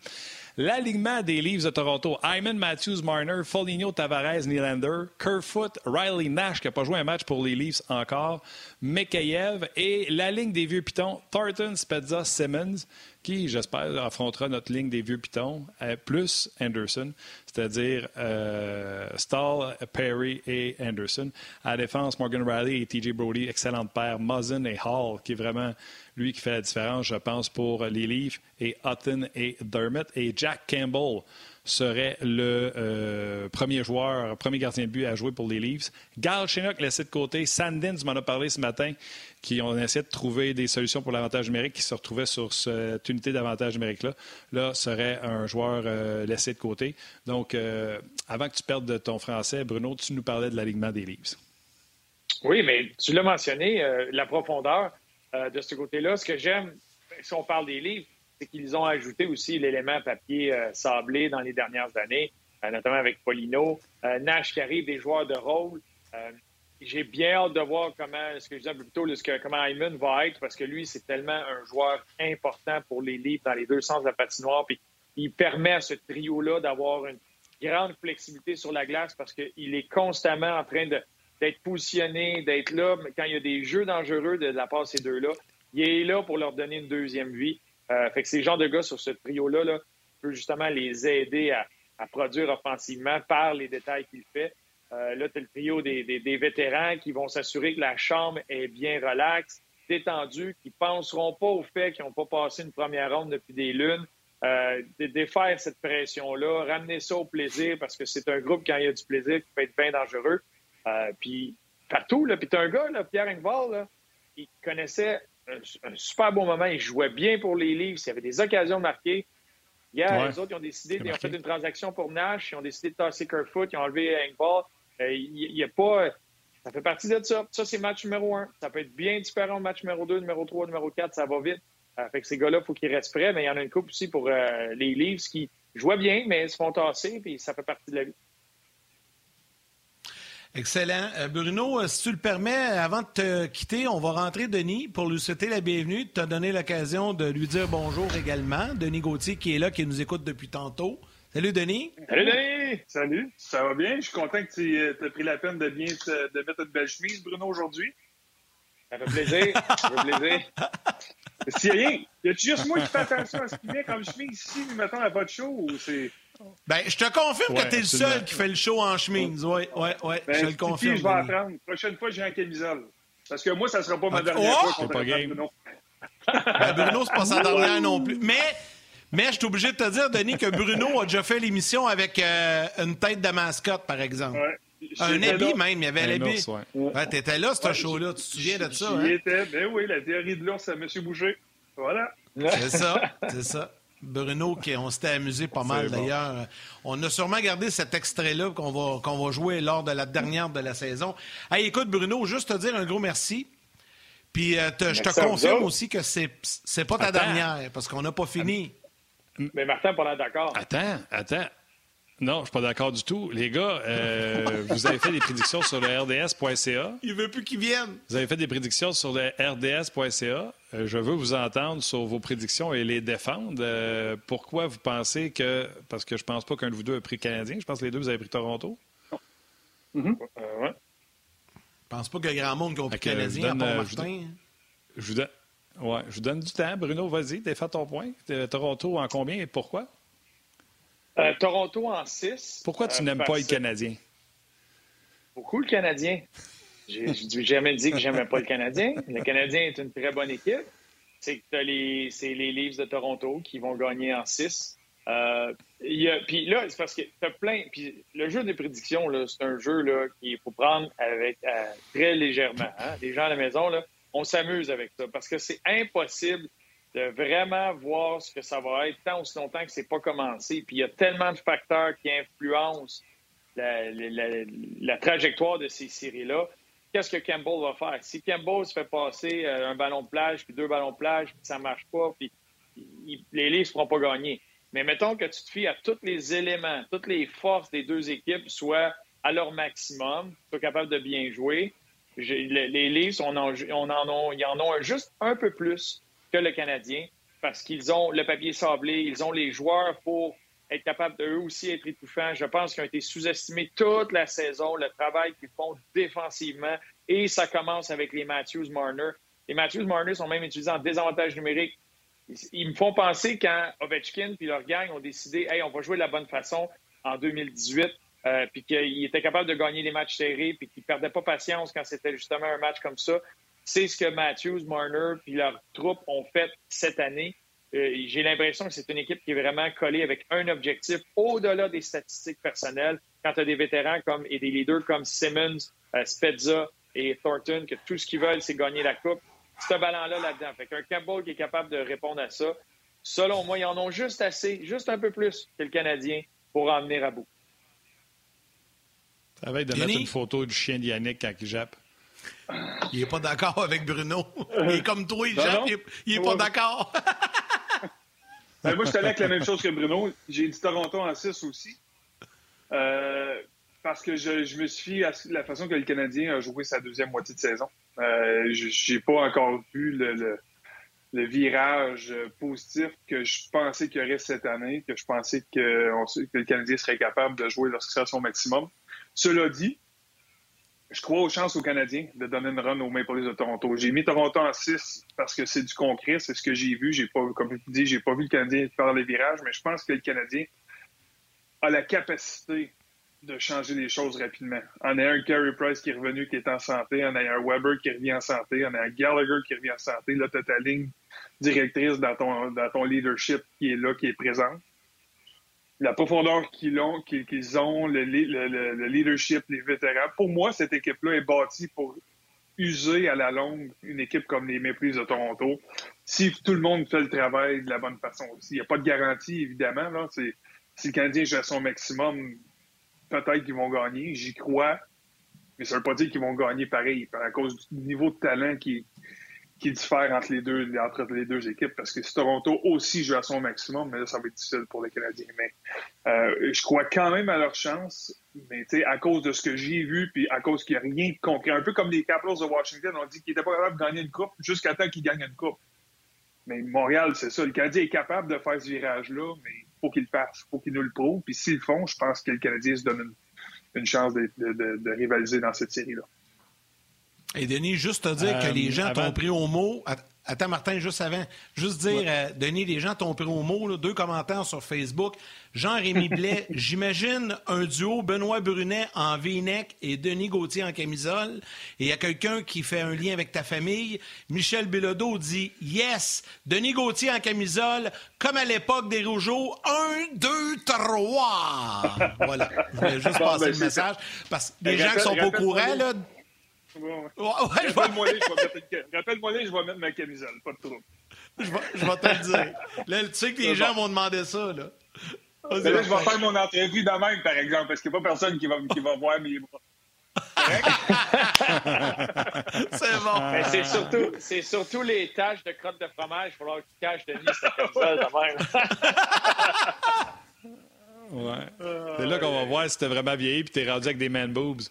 L'alignement des Leafs de Toronto, Hyman, Matthews, Marner, Foligno, Tavares, Nylander, Kerfoot, Riley Nash, qui n'a pas joué un match pour les Leafs encore, Mekayev et la ligne des vieux pitons, Thornton, Spezza, Simmons, qui, j'espère, affrontera notre ligne des vieux pitons, euh, plus Anderson, c'est-à-dire euh, Stahl, Perry et Anderson. À défense, Morgan Riley et TJ Brody, excellente paire. Muzzin et Hall, qui est vraiment lui qui fait la différence, je pense, pour les et Hutton et Dermott. Et Jack Campbell serait le euh, premier joueur, premier gardien de but à jouer pour les Leafs. Gal Chinook laissé de côté. Sandins m'en a parlé ce matin, qui ont essayé de trouver des solutions pour l'avantage numérique, qui se retrouvait sur cette unité d'avantage numérique-là. Là, serait un joueur euh, laissé de côté. Donc, euh, avant que tu perdes de ton français, Bruno, tu nous parlais de l'alignement des Leafs. Oui, mais tu l'as mentionné, la profondeur. De ce côté-là. Ce que j'aime, si on parle des livres, c'est qu'ils ont ajouté aussi l'élément papier euh, sablé dans les dernières années, euh, notamment avec Polino. Nash qui arrive, des joueurs de rôle. J'ai bien hâte de voir comment, ce que je disais plus tôt, comment Hyman va être, parce que lui, c'est tellement un joueur important pour les dans les deux sens de la patinoire. Puis il permet à ce trio-là d'avoir une grande flexibilité sur la glace parce qu'il est constamment en train d'être positionné, d'être là. Mais quand il y a des jeux dangereux de la part de ces deux-là, il est là pour leur donner une deuxième vie. Euh, fait que ces gens de gars sur ce trio-là là, peut justement les aider à, produire offensivement par les détails qu'il fait. Euh, là, tu le trio des, vétérans qui vont s'assurer que la chambre est bien relaxe, détendue, qui ne penseront pas au fait qu'ils n'ont pas passé une première ronde depuis des lunes. Euh, défaire cette pression-là, ramener ça au plaisir parce que c'est un groupe, quand il y a du plaisir, qui peut être bien dangereux. Euh, puis partout, là, puis t'as un gars, là, Pierre Engvall, là, il connaissait un, super bon moment, il jouait bien pour les livres, il y avait des occasions de marquer. Hier, les autres, ils ont décidé, ils ont fait une transaction pour Nash, ils ont décidé de tasser Kerfoot, ils ont enlevé Engvall. Euh, il n'y a pas... Ça fait partie de ça. Ça, c'est match numéro un. Ça peut être bien différent match numéro deux, numéro trois, numéro quatre, ça va vite. Euh, fait que ces gars-là, il faut qu'ils restent prêts, mais il y en a une coupe aussi pour les Leafs qui jouaient bien, mais ils se font tasser, puis ça fait partie de la vie. Excellent. Euh, Bruno, euh, si tu le permets, avant de te quitter, on va rentrer Denis pour lui souhaiter la bienvenue, te donner l'occasion de lui dire bonjour également. Denis Gauthier qui est là, qui nous écoute depuis tantôt. Salut Denis. Salut Denis. Salut. Ça va bien? Je suis content que tu euh, aies pris la peine de bien de mettre une belle chemise, Bruno, aujourd'hui. Ça fait plaisir. Ça fait plaisir. C'est rien. Y a-tu juste moi qui fais attention à ce qu'il met comme chemise ici, mettons, à votre show ou c'est. Ben, je te confirme que tu es le seul qui fait le show en chemise. Oui, oui, oui. Ben, je le confirme. je vais apprendre. Prochaine fois, j'ai un camisole. Parce que moi, ça ne sera pas ma dernière oh! fois contre Bruno. ben, Bruno, c'est pas sa dernière non plus. Mais, mais je suis obligé de te dire, Denis, que Bruno a déjà fait l'émission avec euh, une tête de mascotte, par exemple. Un habit même, il y avait l'habit. Ouais. tu étais là, ce show-là. Tu te souviens de ça? J'y hein? étais. Ben oui, la théorie de l'ours à M. Boucher. Voilà. C'est ça, c'est ça. Bruno, qui, on s'était amusé pas mal d'ailleurs. On a sûrement gardé cet extrait-là qu'on va, qu'on va jouer lors de la dernière de la saison. Hey, écoute, Bruno, juste te dire un gros merci. Puis euh, je te confirme aussi que c'est, c'est pas ta dernière, parce qu'on n'a pas fini. Mais Martin, pas d'accord. Attends, attends. Non, je suis pas d'accord du tout. Les gars, euh, vous avez fait des prédictions sur le RDS.ca. Il veut plus qu'ils viennent. Vous avez fait des prédictions sur le RDS.ca. Euh, je veux vous entendre sur vos prédictions et les défendre. Euh, pourquoi vous pensez que... Parce que je pense pas qu'un de vous deux a pris Canadien. Je pense que les deux, vous avez pris Toronto. Mm-hmm. ouais. Je pense pas qu'il y a grand monde qui a pris Canadien, à part Martin. Je vous donne... Ouais, je vous donne du temps. Bruno, vas-y, défends ton point. Toronto en combien et pourquoi? Euh, Toronto en 6. Pourquoi tu n'aimes pas le Canadien? Beaucoup le Canadien. J'ai jamais dit que j'aimais pas le Canadien. Le Canadien est une très bonne équipe. C'est que les, les Leafs de Toronto qui vont gagner en 6. Euh, puis là, c'est parce que tu plein. Puis le jeu des prédictions, c'est un jeu qu'il faut prendre avec euh, très légèrement. Hein. Les gens à la maison, on s'amuse avec ça parce que c'est impossible de vraiment voir ce que ça va être tant aussi longtemps que c'est pas commencé. Puis il y a tellement de facteurs qui influencent la, trajectoire de ces séries-là. Qu'est-ce que Campbell va faire? Si Campbell se fait passer euh, un ballon de plage, puis deux ballons de plage, puis ça marche pas, puis les Leafs ne pourront pas gagner. Mais mettons que tu te fies à tous les éléments, toutes les forces des deux équipes soient à leur maximum, soient capables de bien jouer. Les Leafs, en ont, ils en ont juste un peu plus que le Canadien parce qu'ils ont le papier sablé, ils ont les joueurs pour être capables d'eux aussi être étouffants. Je pense qu'ils ont été sous-estimés toute la saison, le travail qu'ils font défensivement. Et ça commence avec les Matthews-Marner. Les Matthews-Marner sont même utilisés en désavantage numérique. Ils, me font penser quand Ovechkin puis leur gang ont décidé Hey, on va jouer de la bonne façon en 2018, euh, puis qu'ils étaient capables de gagner les matchs serrés, puis qu'ils ne perdaient pas patience quand c'était justement un match comme ça. C'est ce que Matthews, Marner puis leur troupe ont fait cette année. Euh, j'ai l'impression que c'est une équipe qui est vraiment collée avec un objectif au-delà des statistiques personnelles. Quand tu as des vétérans comme, et des leaders comme Simmons, euh, Spezza et Thornton, que tout ce qu'ils veulent, c'est gagner la Coupe, c'est un ballon-là là-dedans. Fait qu'un Campbell qui est capable de répondre à ça, selon moi, ils en ont juste assez, juste un peu plus que le Canadien pour en venir à bout. Ça va être de mettre une photo du chien d'Yannick quand il jappe. Il n'est pas d'accord avec Bruno. Il est comme toi, il jappe, il n'est pas d'accord. Ben, moi, je suis allé avec la même chose que Bruno. J'ai dit Toronto en 6 aussi. Euh, parce que je, me suis à la façon que le Canadien a joué sa deuxième moitié de saison. Euh, je n'ai pas encore vu le, virage positif que je pensais qu'il y aurait cette année, que je pensais que, que le Canadien serait capable de jouer lorsqu'il sera son maximum. Cela dit, je crois aux chances aux Canadiens de donner une run aux Maple Leafs de Toronto. J'ai mis Toronto en 6 parce que c'est du concret, c'est ce que j'ai vu. J'ai pas, comme je dis, j'ai pas vu le Canadien faire les virages, mais je pense que le Canadien a la capacité de changer les choses rapidement. En ayant un Carey Price qui est revenu, qui est en santé, en ayant un Weber qui revient en santé, en ayant un Gallagher qui revient en santé, là, tu ta ligne directrice dans ton, dans ton leadership qui est là, qui est présente la profondeur qu'ils ont, qu'ils ont le, leadership, les vétérans. Pour moi, cette équipe-là est bâtie pour user à la longue une équipe comme les Leafs de Toronto. Si tout le monde fait le travail de la bonne façon aussi. Il n'y a pas de garantie, évidemment. Là. si le Canadien joue à son maximum, peut-être qu'ils vont gagner. J'y crois. Mais ça ne veut pas dire qu'ils vont gagner pareil, à cause du niveau de talent qui, qui diffère entre les deux entre les deux équipes parce que si Toronto aussi joue à son maximum, mais là, ça va être difficile pour les Canadiens. Mais euh, je crois quand même à leur chance, mais à cause de ce que j'ai vu, puis à cause qu'il n'y a rien de. Un peu comme les Capitals de Washington ont dit qu'ils n'étaient pas capables de gagner une coupe jusqu'à temps qu'ils gagnent une coupe. Mais Montréal, c'est ça. Le Canadien est capable de faire ce virage-là, mais il faut qu'il le fasse. Il faut qu'il nous le prouve. Puis s'ils le font, je pense que le Canadien se donne une, chance de, de rivaliser dans cette série-là. Et Denis, juste te dire que les euh, gens t'ont pris au mot. Attends, Martin, juste avant. Juste dire, euh, Denis, les gens t'ont pris au mot. deux commentaires sur Facebook. Jean-Rémy Blais, j'imagine un duo Benoît Brunet en v et Denis Gauthier en camisole. Et il y a quelqu'un qui fait un lien avec ta famille. Michel Bilodeau dit Yes, Denis Gauthier en camisole, comme à l'époque des Rougeaux. Un, deux, trois. voilà. Je voulais juste passer ben, le message. Parce que les gens qui sont pas au courant, là. Rappelle-moi je vais mettre ma camisole, pas de trouble. je, vais, je vais te le dire. Là, tu sais que les gens vont demander ça, là. là, je vais faire mon entrevue de même, par exemple, parce qu'il n'y a pas personne qui va, qui va voir mes bras. c'est bon. Mais c'est surtout, c'est surtout les taches de crotte de fromage. Il va falloir que tu caches Denis sa camisole de même. ouais. C'est là qu'on va voir si t'es vraiment vieilli et t'es rendu avec des man boobs.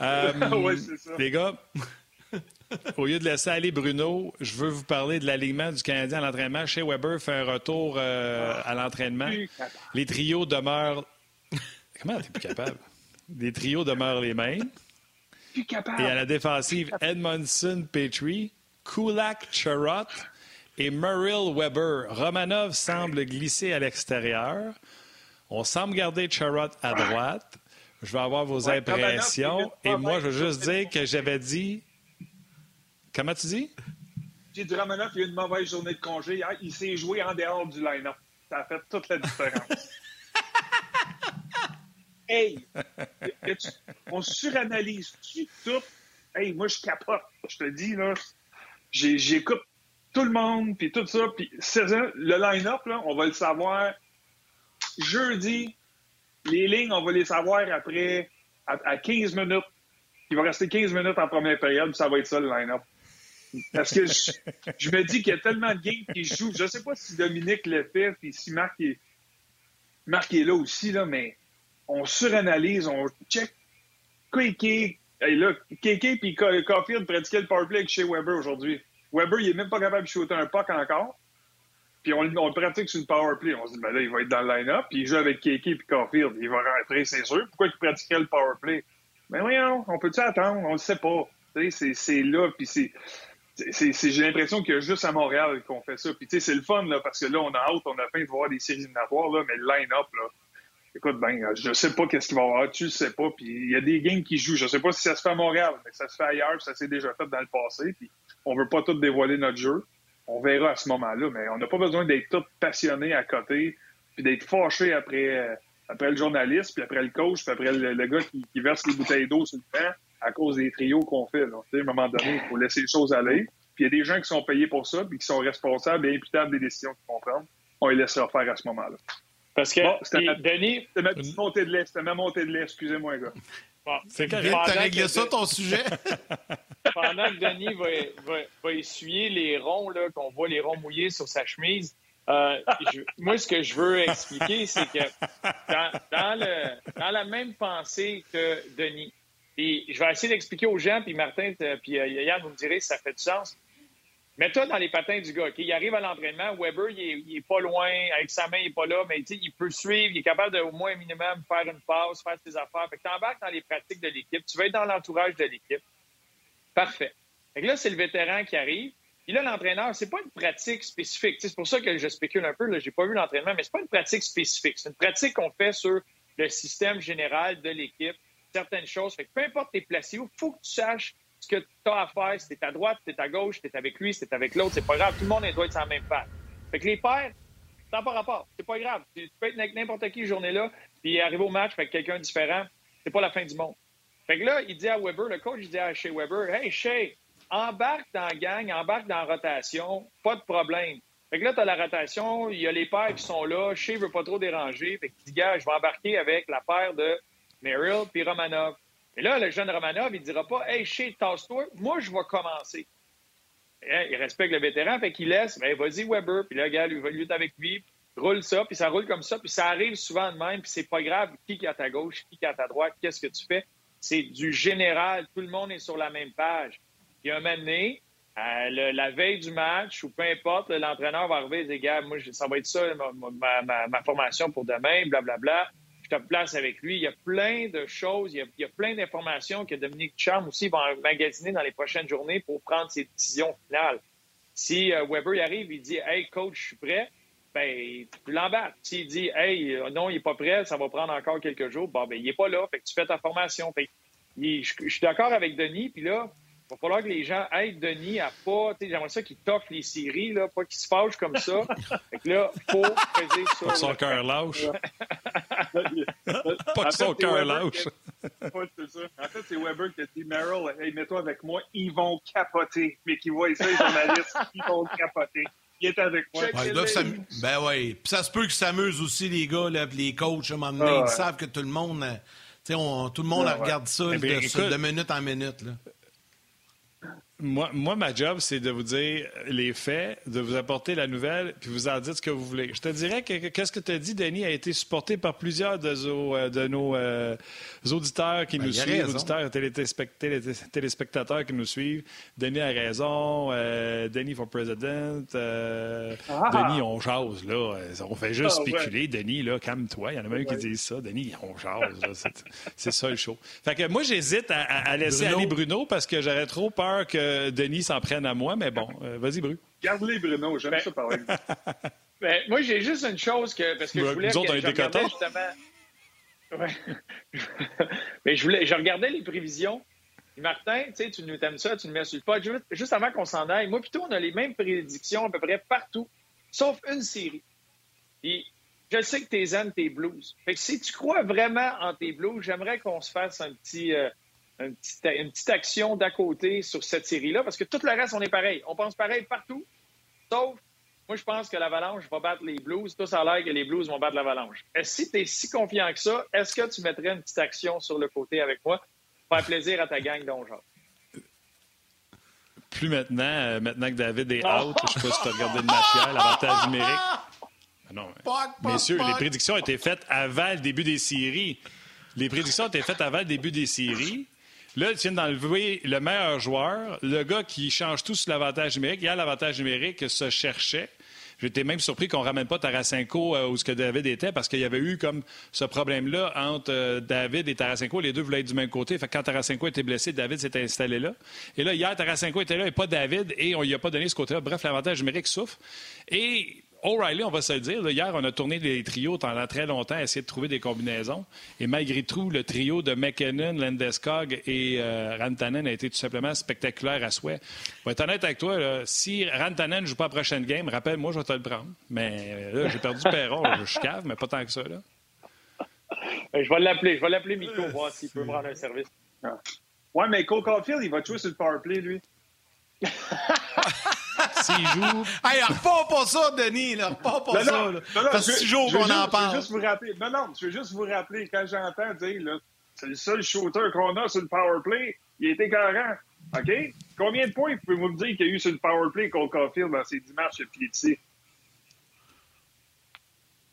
Euh, ça. Les gars, au lieu de laisser aller Bruno, je veux vous parler de l'alignement du Canadien à l'entraînement. Chez Weber fait un retour euh, à l'entraînement. Les trios demeurent. Comment t'es plus capable? Les trios demeurent les mêmes. Plus capable. Et à la défensive, Edmondson, Petrie. Kulak Charrot et Muriel Weber. Romanov semble glisser à l'extérieur. On semble garder Charrot à droite. Je vais avoir vos impressions. Et moi, je veux juste dire que j'avais dit. Comment tu dis? J'ai dit Romanov, il a eu une mauvaise journée de congé. Il s'est joué en dehors du line-up. Ça a fait toute la différence. hey! On suranalyse tout? Hey, moi, je capote. Je te dis, là. J'écoute tout le monde, puis tout ça. Puis le line-up, on va le savoir jeudi. Les lignes, on va les savoir après, à, 15 minutes. Il va rester 15 minutes en première période, puis ça va être ça, le line-up. Parce que je, me dis qu'il y a tellement de games qui jouent. Je ne sais pas si Dominique le fait, puis si Marc est, Marc est là aussi, là, mais on suranalyse, on check. Kiki, hey, là, Kiki puis Caulfield pratiquaient le powerplay avec chez Weber aujourd'hui. Weber, il est même pas capable de shooter un puck encore. Puis on, le pratique sur une powerplay. On se dit, ben là, il va être dans le line-up, puis il joue avec Kiki et Caulfield. Il va rentrer, c'est sûr. Pourquoi il pratiquerait le powerplay? Ben voyons, on peut-tu attendre? On le sait pas. C'est là, puis c'est j'ai l'impression qu'il y a juste à Montréal qu'on fait ça. Puis, tu sais, c'est le fun, là, parce que là, on a hâte, on a faim de voir des séries éliminatoires, là, mais le line-up, là, écoute, ben, je sais pas qu'est-ce qu'il va y avoir, tu sais pas. Puis, il y a des games qui jouent. Je sais pas si ça se fait à Montréal, mais ça se fait ailleurs, ça s'est déjà fait dans le passé. Puis, on veut pas tout dévoiler notre jeu. On verra à ce moment-là, mais on n'a pas besoin d'être tous passionnés à côté, puis d'être fâchés après, euh, après le journaliste, puis après le coach, puis après le, gars qui, verse les bouteilles d'eau sur le banc à cause des trios qu'on fait. Là. À un moment donné, il faut laisser les choses aller. Puis il y a des gens qui sont payés pour ça, puis qui sont responsables et imputables des décisions qu'ils vont prendre. On les laissera faire à ce moment-là. Parce que, c'était ma, Denis... ma petite montée de lait. C'était ma montée de lait, excusez-moi, gars. Bon, c'est correct. T'as réglé ça, ton sujet? pendant que Denis va, va, essuyer les ronds, qu'on voit les ronds mouillés sur sa chemise, euh, moi, ce que je veux expliquer, c'est que dans, le, dans la même pensée que Denis, et je vais essayer d'expliquer aux gens, puis Martin, puis euh, Yann, vous me direz si ça fait du sens. Mets-toi dans les patins du gars. Il arrive à l'entraînement, Weber, il est, pas loin, avec sa main, il est pas là, mais il peut suivre, il est capable de au moins minimum faire une passe, faire ses affaires. Fait que embarques dans les pratiques de l'équipe, tu vas être dans l'entourage de l'équipe. Parfait. Fait que là, c'est le vétéran qui arrive. Puis là, l'entraîneur, c'est pas une pratique spécifique. c'est pour ça que je spécule un peu. Là, j'ai pas vu l'entraînement, mais c'est pas une pratique spécifique. C'est une pratique qu'on fait sur le système général de l'équipe, certaines choses. Fait que peu importe tes placés, il faut que tu saches ce que tu as à faire. Si tu à droite, tu à gauche, tu avec lui, tu avec l'autre, c'est pas grave. Tout le monde doit être sur la même page. Fait que les pères, t'as pas rapport. C'est pas grave. Tu peux être avec n'importe qui journée-là, puis arriver au match avec quelqu'un différent. C'est pas la fin du monde. Fait que là, il dit à Weber, le coach, il dit à Shea Weber, Hey, Shea, embarque dans la gang, embarque dans la rotation, pas de problème. Fait que là, tu as la rotation, il y a les pères qui sont là, Shea veut pas trop déranger. Fait que dit, gars, je vais embarquer avec la paire de Merrill puis Romanov. Et là, le jeune Romanov, il dira pas Hey, Shea, tasse-toi, moi, je vais commencer. il respecte le vétéran, fait qu'il laisse, ben, vas-y, Weber, puis là, gars, lui, va lutter avec lui, roule ça, puis ça roule comme ça, puis ça arrive souvent de même, puis c'est pas grave qui est à ta gauche, qui est à ta droite, qu'est-ce que tu fais. C'est du général, tout le monde est sur la même page. Puis un moment donné, la veille du match, ou peu importe, l'entraîneur va arriver et dire moi, ça va être ça, ma, formation pour demain, blablabla. Bla, bla je te place avec lui. Il y a plein de choses, il y a, plein d'informations que Dominique Charme aussi va emmagasiner dans les prochaines journées pour prendre ses décisions finales. Si euh, Weber y arrive, il dit Hey, coach, je suis prêt, ben, tu l'embarques. S'il dit Hey, euh, non, il n'est pas prêt, ça va prendre encore quelques jours, bon, ben, il n'est pas là, fait que tu fais ta formation. je, je suis d'accord avec Denis, puis là, il va falloir que les gens aident Denis à pas. J'aimerais ça qu'il toffe les séries, là, pas qu'il se fâche comme ça. fait que là, faut peser sur. Son cœur lâche. pas que son cœur lâche. c'est ça. En fait, c'est Weber qui a dit Merrill, hey, mets-toi avec moi, ils vont capoter. Mais qui voit ça, les journalistes, ils vont capoter. Il est avec moi. ben oui. Puis ça se peut qu'ils s'amusent aussi, les gars, là, les coachs, à un moment donné. Ah, ils savent que tout le monde. On, tout le monde regarde ça eh de, de, minute en minute. Là. Moi, moi, ma job, c'est de vous dire les faits, de vous apporter la nouvelle, puis vous en dire ce que vous voulez. Je te dirais que qu'est-ce que tu as dit, Denis, a été supporté par plusieurs de, euh, de nos euh, auditeurs qui ben, nous suivent, auditeurs et téléspectateurs qui nous suivent. Denis a raison, euh, Denis for President, ah! Denis, on jase, là. On fait juste ah, spéculer. Denis, là, calme-toi. Il y en a même qui disent ça. Denis, on jase. C'est ça le show. Fait que moi, j'hésite à, laisser aller Bruno parce que j'aurais trop peur que que Denis s'en prenne à moi, mais bon, euh, vas-y, Bru. Garde-les, Bruno, j'aime ben, ça parler. ben, moi, j'ai juste une chose que. Parce que je voulais. Nous autres, on est justement. Ouais. mais je, voulais, je regardais les prévisions. Martin, tu sais, tu nous aimes ça, tu nous mets sur le pas. Juste, avant qu'on s'en aille, moi, plutôt, on a les mêmes prédictions à peu près partout, sauf une série. Et je sais que tu aimes tes blues. Fait que si tu crois vraiment en tes blues, j'aimerais qu'on se fasse un petit, euh, une petite action d'à côté sur cette série-là, parce que tout le reste, on est pareil. On pense pareil partout, sauf, moi, je pense que l'Avalanche va battre les Blues. Tout ça a l'air que les Blues vont battre l'Avalanche. Si tu es si confiant que ça, est-ce que tu mettrais une petite action sur le côté avec moi pour faire plaisir à ta gang d'Ongeard? Plus maintenant, euh, maintenant que David est out, je sais pas si tu as regardé le match hier, l'avantage numérique. Ah non, messieurs, les prédictions ont été faites avant le début des séries. Les prédictions ont été faites avant le début des séries. Là, tu viens d'enlever le meilleur joueur, le gars qui change tout sur l'avantage numérique. Hier, l'avantage numérique se cherchait. J'étais même surpris qu'on ne ramène pas Tarasenko euh, où ce que David était parce qu'il y avait eu comme ce problème-là entre euh, David et Tarasenko. Les deux voulaient être du même côté. Fait quand Tarasenko était blessé, David s'était installé là. Et là, hier, Tarasenko était là et pas David et on lui a pas donné ce côté-là. Bref, l'avantage numérique souffre. Et O'Reilly, on va se le dire, hier, on a tourné des trios pendant très longtemps, essayé de trouver des combinaisons. Et malgré tout, le trio de McKinnon, Landeskog et euh, Rantanen a été tout simplement spectaculaire à souhait. Pour être honnête avec toi, si Rantanen ne joue pas la prochaine game, rappelle-moi, je vais te le prendre. Mais euh, là, j'ai perdu Perron, je suis cave, mais pas tant que ça. Là. Euh, je vais l'appeler, je vais l'appeler Miko, voir s'il peut me rendre un service. Ouais, mais Cole Caulfield, il va jouer sur le powerplay, lui. S'il joue. hey, repars pas ça, Denis, là. Repars pas ça. Non, non, Parce que six jours qu'on en parle. Je veux juste vous rappeler. Non, non, je veux juste vous rappeler, quand j'entends dire, là, c'est le seul shooter qu'on a sur le power play, il était carré. OK? Combien de points pouvez-vous me dire qu'il y a eu sur le power play Cole Caulfield dans ces 10 matchs de ici?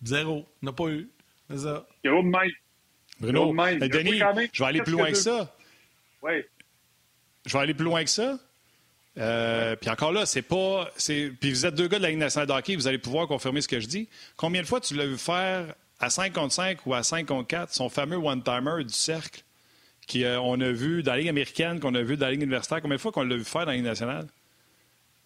Zéro. N'a pas eu. C'est ça. Zéro de même. Bruno, Denis, je vais aller plus loin que ça. Oui. Je vais aller plus loin que ça. Euh, puis encore là, c'est pas. Puis vous êtes deux gars de la Ligue nationale de hockey, vous allez pouvoir confirmer ce que je dis. Combien de fois tu l'as vu faire à 5 contre 5 ou à 5 contre 4 son fameux one-timer du cercle qu'on euh, a vu dans la Ligue américaine, qu'on a vu dans la Ligue universitaire? Combien de fois qu'on l'a vu faire dans la Ligue nationale?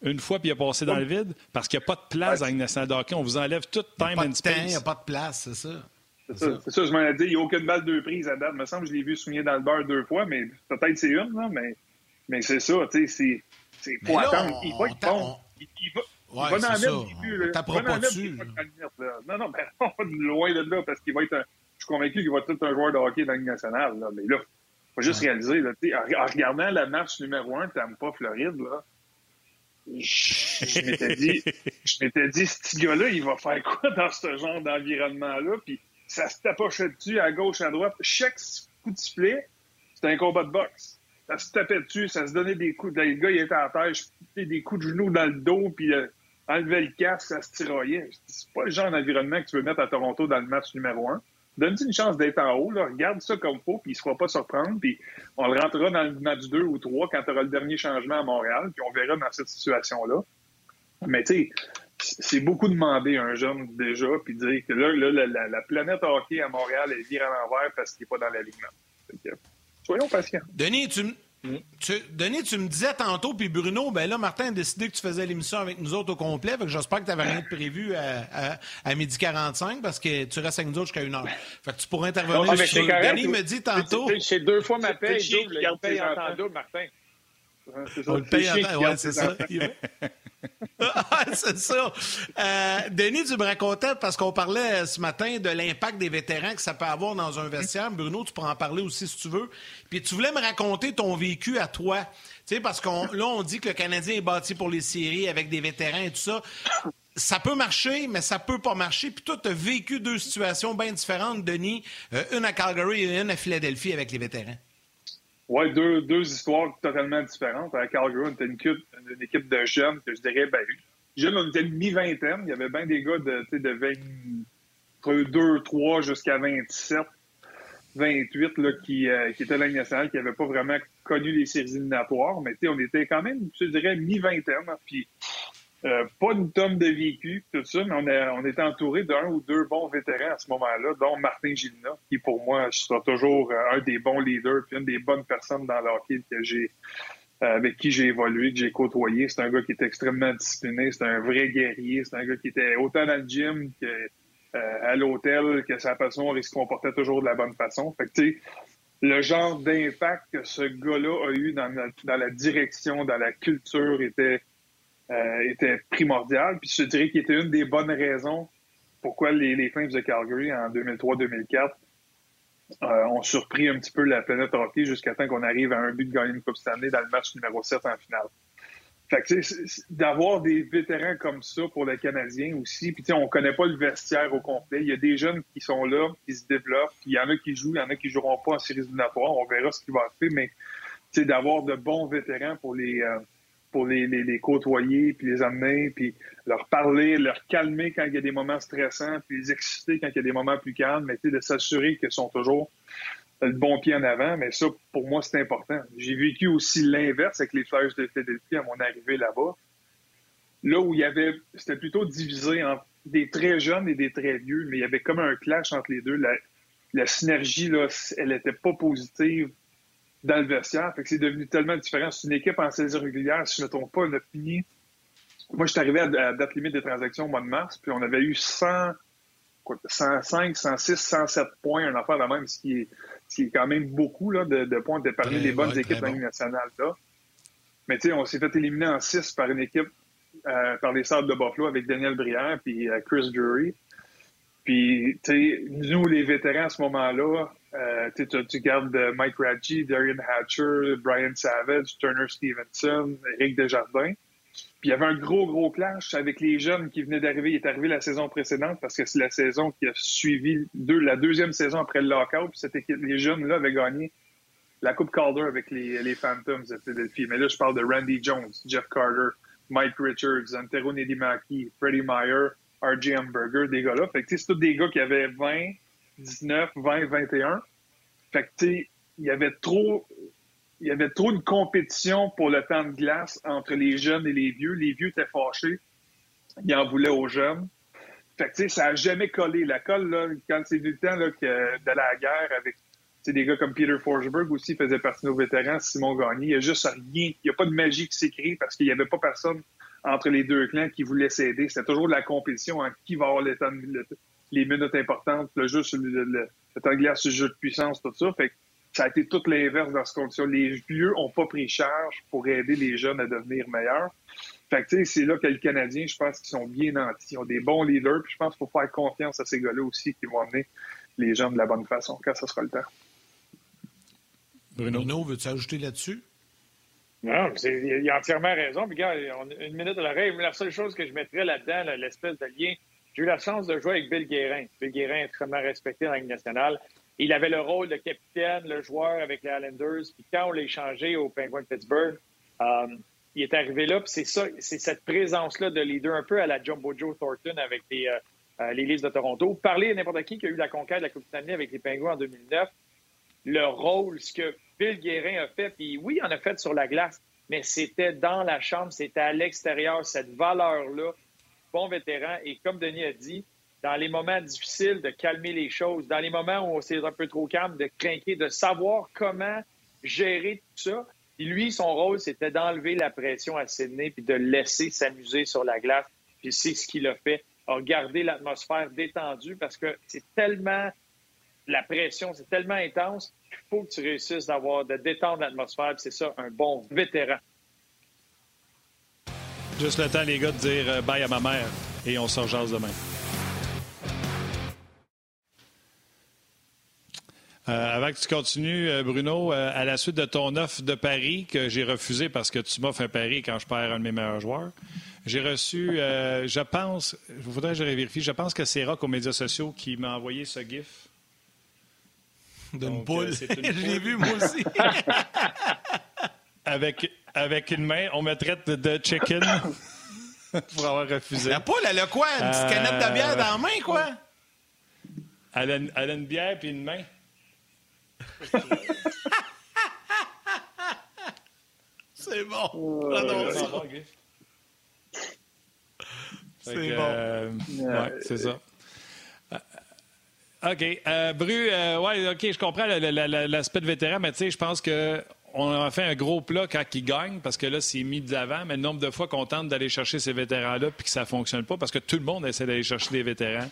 Une fois, puis il a passé dans le vide parce qu'il n'y a pas de place dans la Ligue nationale de hockey. On vous enlève tout time and space. Il n'y a pas de place, c'est ça. C'est ça, ça, je m'en ai dit. Il n'y a aucune balle de prise à date. Il me semble que je l'ai vu souligner dans le beurre deux fois, mais peut-être c'est une, là, mais, mais c'est ça. Tu sais, c'est faut attendre. Il va être bon. Il, va. Ouais, il va en mettre pas dessus. Non, non, mais loin de là, parce qu'il va être un, Je suis convaincu qu'il va être un joueur de hockey dans la Ligue nationale. Là. Mais là, il faut juste réaliser, là, en, en regardant la marche numéro un pas Floride, là, je, m'étais dit, je m'étais dit, ce gars-là, il va faire quoi dans ce genre d'environnement-là? Puis ça se tapochait dessus à gauche, à droite. Chaque coup de sifflet, c'était un combat de boxe ça se tapait dessus, ça se donnait des coups. Le gars, il était à terre, je des coups de genoux dans le dos, puis euh, enlevait le casque, ça se tiraillait. C'est pas le genre d'environnement que tu veux mettre à Toronto dans le match numéro un. Donne-lui une chance d'être en haut, là. regarde ça comme faut, puis il ne se fera pas surprendre, puis on le rentrera dans le match 2 ou 3 quand tu auras le dernier changement à Montréal, puis on verra dans cette situation-là. Mais tu sais, c'est beaucoup demander à un jeune déjà, puis dire que là, là la, planète hockey à Montréal est virée à l'envers parce qu'il n'est pas dans l'alignement. Soyons patients. Denis, tu, tu, Denis, tu me disais tantôt, puis Bruno, ben là, Martin a décidé que tu faisais l'émission avec nous autres au complet. Fait j'espère que tu n'avais rien de prévu à, à, midi 45 parce que tu restes avec nous autres jusqu'à une heure. Fait que tu pourrais intervenir non, sur Denis me dit tantôt. C'est deux fois ma paye, double. Il paye en temps double, Martin. On le paye temps, ouais, c'est ça. c'est ça. Euh, Denis, tu me racontais, parce qu'on parlait ce matin de l'impact des vétérans que ça peut avoir dans un vestiaire. Bruno, tu pourras en parler aussi si tu veux. Puis tu voulais me raconter ton vécu à toi. Tu sais, parce qu'on là, on dit que le Canadien est bâti pour les séries avec des vétérans et tout ça. Ça peut marcher, mais ça peut pas marcher. Puis toi, tu as vécu deux situations bien différentes, Denis. Euh, une à Calgary et une à Philadelphie avec les vétérans. Oui, deux, deux histoires totalement différentes. À Calgary, on était une équipe, une équipe de jeunes que je dirais, ben, jeunes, on était mi-vingtaine. Il y avait bien des gars de, de 22, 3 jusqu'à 27, 28 là, qui, euh, qui étaient la nationale, qui n'avaient pas vraiment connu les séries éliminatoires. Mais on était quand même, je dirais, mi-vingtaine. Puis euh, pas une tonne de vécu, tout ça, mais on, a, on était entouré d'un ou deux bons vétérans à ce moment-là, dont Martin Gilina, qui pour moi sera toujours euh, un des bons leaders, puis une des bonnes personnes dans le hockey que j'ai avec qui j'ai évolué, que j'ai côtoyé. C'est un gars qui est extrêmement discipliné, c'est un vrai guerrier, c'est un gars qui était autant dans le gym que à l'hôtel, que sa façon, il se comportait toujours de la bonne façon. Fait que, le genre d'impact que ce gars-là a eu dans dans la, direction, dans la culture était, euh, était primordial. Puis je dirais qu'il était une des bonnes raisons pourquoi les, les Flames de Calgary en 2003-2004 euh, ont surpris un petit peu la planète hockey jusqu'à temps qu'on arrive à un but de gagner une Coupe Stanley dans le match numéro 7 en finale. Fait que, d'avoir des vétérans comme ça pour les Canadiens aussi, puis on connaît pas le vestiaire au complet. Il y a des jeunes qui sont là, qui se développent, il y en a qui jouent, il y en a qui joueront pas en séries éliminatoires. On verra ce qui va faire, mais d'avoir de bons vétérans pour les euh, pour les, côtoyer, puis les amener, puis leur parler, leur calmer quand il y a des moments stressants, puis les exciter quand il y a des moments plus calmes, mais de s'assurer qu'ils sont toujours le bon pied en avant, mais ça, pour moi, c'est important. J'ai vécu aussi l'inverse avec les Flyers de Philadelphie à mon arrivée là-bas. Là où il y avait, c'était plutôt divisé en des très jeunes et des très vieux, mais il y avait comme un clash entre les deux. La, la synergie, là, elle n'était pas positive dans le vestiaire. Fait que c'est devenu tellement différent. C'est une équipe en saison régulière, si je ne me trompe pas, on a fini. Moi, je suis arrivé à la date limite des transactions au mois de mars, puis on avait eu 100, 105, 106, 107 points, un affaire de même, ce qui est qui est quand même beaucoup là, de, de points de parmi les bonnes équipes de la Ligue nationale. Là. Mais tu sais, on s'est fait éliminer en six par une équipe, euh, par les Sables de Buffalo avec Daniel Brière puis euh, Chris Drury. Puis, tu sais, nous, les vétérans à ce moment-là, euh, tu, gardes Mike Radji, Darian Hatcher, Brian Savage, Turner Stevenson, Eric Desjardins. Puis il y avait un gros, gros clash avec les jeunes qui venaient d'arriver. Il est arrivé la saison précédente parce que c'est la saison qui a suivi la deuxième saison après le lockout. Puis cette équipe, les jeunes-là avaient gagné la Coupe Calder avec les, les Phantoms de Philadelphie. Mais là, je parle de Randy Jones, Jeff Carter, Mike Richards, Antero Nedimaki, Freddie Meyer, R.J. Hamburger, des gars-là. Fait que c'est tous des gars qui avaient 20, 19, 20, 21. Fait que tu il y avait trop il y avait trop de compétition pour le temps de glace entre les jeunes et les vieux. Les vieux étaient fâchés. Ils en voulaient aux jeunes. Fait que, ça n'a jamais collé. La colle, là, quand c'est du temps là, de la guerre avec des gars comme Peter Forsberg aussi faisait partie de nos vétérans, Simon Gagné. Il n'y a juste rien. Il n'y a pas de magie qui s'écrit parce qu'il n'y avait pas personne entre les deux clans qui voulait s'aider. C'était toujours de la compétition en qui va avoir le temps, les minutes importantes, le jeu sur le, le, temps de glace, le jeu de puissance, tout ça. Fait que ça a été tout l'inverse dans ce condition. Les vieux ont pas pris charge pour aider les jeunes à devenir meilleurs. Fait que, c'est là que les Canadiens, je pense qu'ils sont bien nantis. Ils ont des bons leaders, puis je pense qu'il faut faire confiance à ces gars-là aussi qui vont amener les jeunes de la bonne façon quand ce sera le temps. Bruno, Bruno veux-tu ajouter là-dessus? Non, il a entièrement raison. Puis, gars, une minute de l'oreille. La seule chose que je mettrais là-dedans, l'espèce de lien, j'ai eu la chance de jouer avec Bill Guérin. Bill Guérin est extrêmement respecté dans la Ligue nationale. Il avait le rôle de capitaine, le joueur avec les Islanders. Puis quand on l'a échangé au Penguin de Pittsburgh, euh, il est arrivé là. Puis c'est ça, c'est cette présence-là de leader un peu à la Jumbo Joe Thornton avec les, euh, euh de Toronto. Parler à n'importe qui qui a eu la conquête de la Coupe Stanley avec les Penguins en 2009, le rôle, ce que Bill Guérin a fait, puis oui, il en a fait sur la glace, mais c'était dans la chambre, c'était à l'extérieur, cette valeur-là. Bon vétéran. Et comme Denis a dit, dans les moments difficiles, de calmer les choses, dans les moments où c'est un peu trop calme, de craquer, de savoir comment gérer tout ça. Et lui, son rôle, c'était d'enlever la pression à Sydney puis de laisser s'amuser sur la glace. Puis c'est ce qu'il a fait, a gardé l'atmosphère détendue parce que c'est tellement la pression, c'est tellement intense qu'il faut que tu réussisses d'avoir de détendre l'atmosphère. C'est ça, un bon vétéran. Juste le temps, les gars, de dire euh, bye à ma mère et on sort jase demain. Euh, avant que tu continues, euh, Bruno, euh, à la suite de ton offre de Paris que j'ai refusé parce que tu m'offres un pari quand je perds un de mes meilleurs joueurs, j'ai reçu, je pense, je voudrais que je vérifie, je pense que c'est Rock aux médias sociaux qui m'a envoyé ce GIF. D'une poule. je l'ai vu, moi aussi. avec, avec une main, on me traite de, chicken pour avoir refusé. La poule, elle a quoi? Une petite canette de bière dans la main, quoi? Elle a, elle a une bière puis une main. c'est bon. c'est bon. Euh, ouais, c'est ça. Euh, OK. Euh, Bru, ouais, OK, je comprends l'aspect de vétéran, mais tu sais, je pense que on a fait un gros plat quand ils gagnent, parce que là, c'est mis de mais le nombre de fois qu'on tente d'aller chercher ces vétérans-là puis que ça ne fonctionne pas, parce que tout le monde essaie d'aller chercher des vétérans,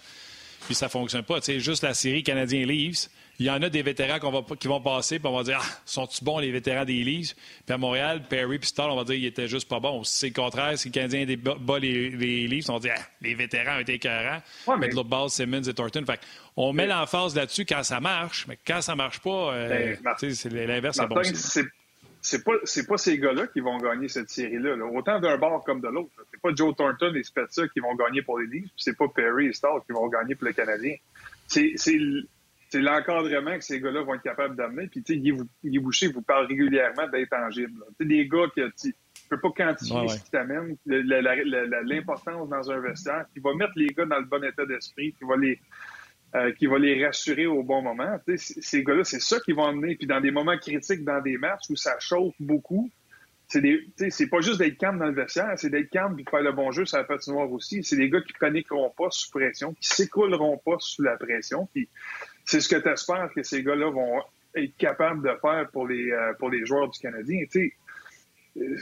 puis ça ne fonctionne pas. Tu juste la série Canadien-Leafs, il y en a des vétérans va, qui vont passer, puis on va dire Ah, sont-ils bons les vétérans des Leafs? Puis à Montréal, Perry puis Stall, on va dire ils étaient juste pas bons. Si c'est le contraire, si le Canadien bat les, les Leafs, on va dire ah, les vétérans ont été écœurants. Ouais, mais... l'autre base, Simmons et Thornton. Fait on met l'emphase là-dessus quand ça marche, mais quand ça marche pas, euh, ben, c'est l'inverse, c'est bon. C'est pas, pas ces gars-là qui vont gagner cette série-là. Autant d'un bord comme de l'autre. C'est pas Joe Thornton et Spezza qui vont gagner pour les Leafs, c'est pas Perry et Stall qui vont gagner pour le Canadien. C'est c'est l'encadrement que ces gars-là vont être capables d'amener. Puis, tu sais, Guy, Boucher vous parle régulièrement d'intangibles. Tu sais, des gars qui tu peux pas quantifier ce qui t'amène, l'importance dans un vestiaire, qui va mettre les gars dans le bon état d'esprit, qui va les euh, qui va les rassurer au bon moment. Tu sais, ces gars-là, c'est ça qu'ils vont amener. Puis dans des moments critiques, dans des matchs où ça chauffe beaucoup, c'est pas juste d'être calme dans le vestiaire, c'est d'être calme et de faire le bon jeu sur la patinoire aussi. C'est des gars qui paniqueront pas sous pression, qui s'écouleront pas sous la pression. Puis c'est ce que tu espères que ces gars-là vont être capables de faire pour les, euh, pour les joueurs du Canadien. Tu sais, euh,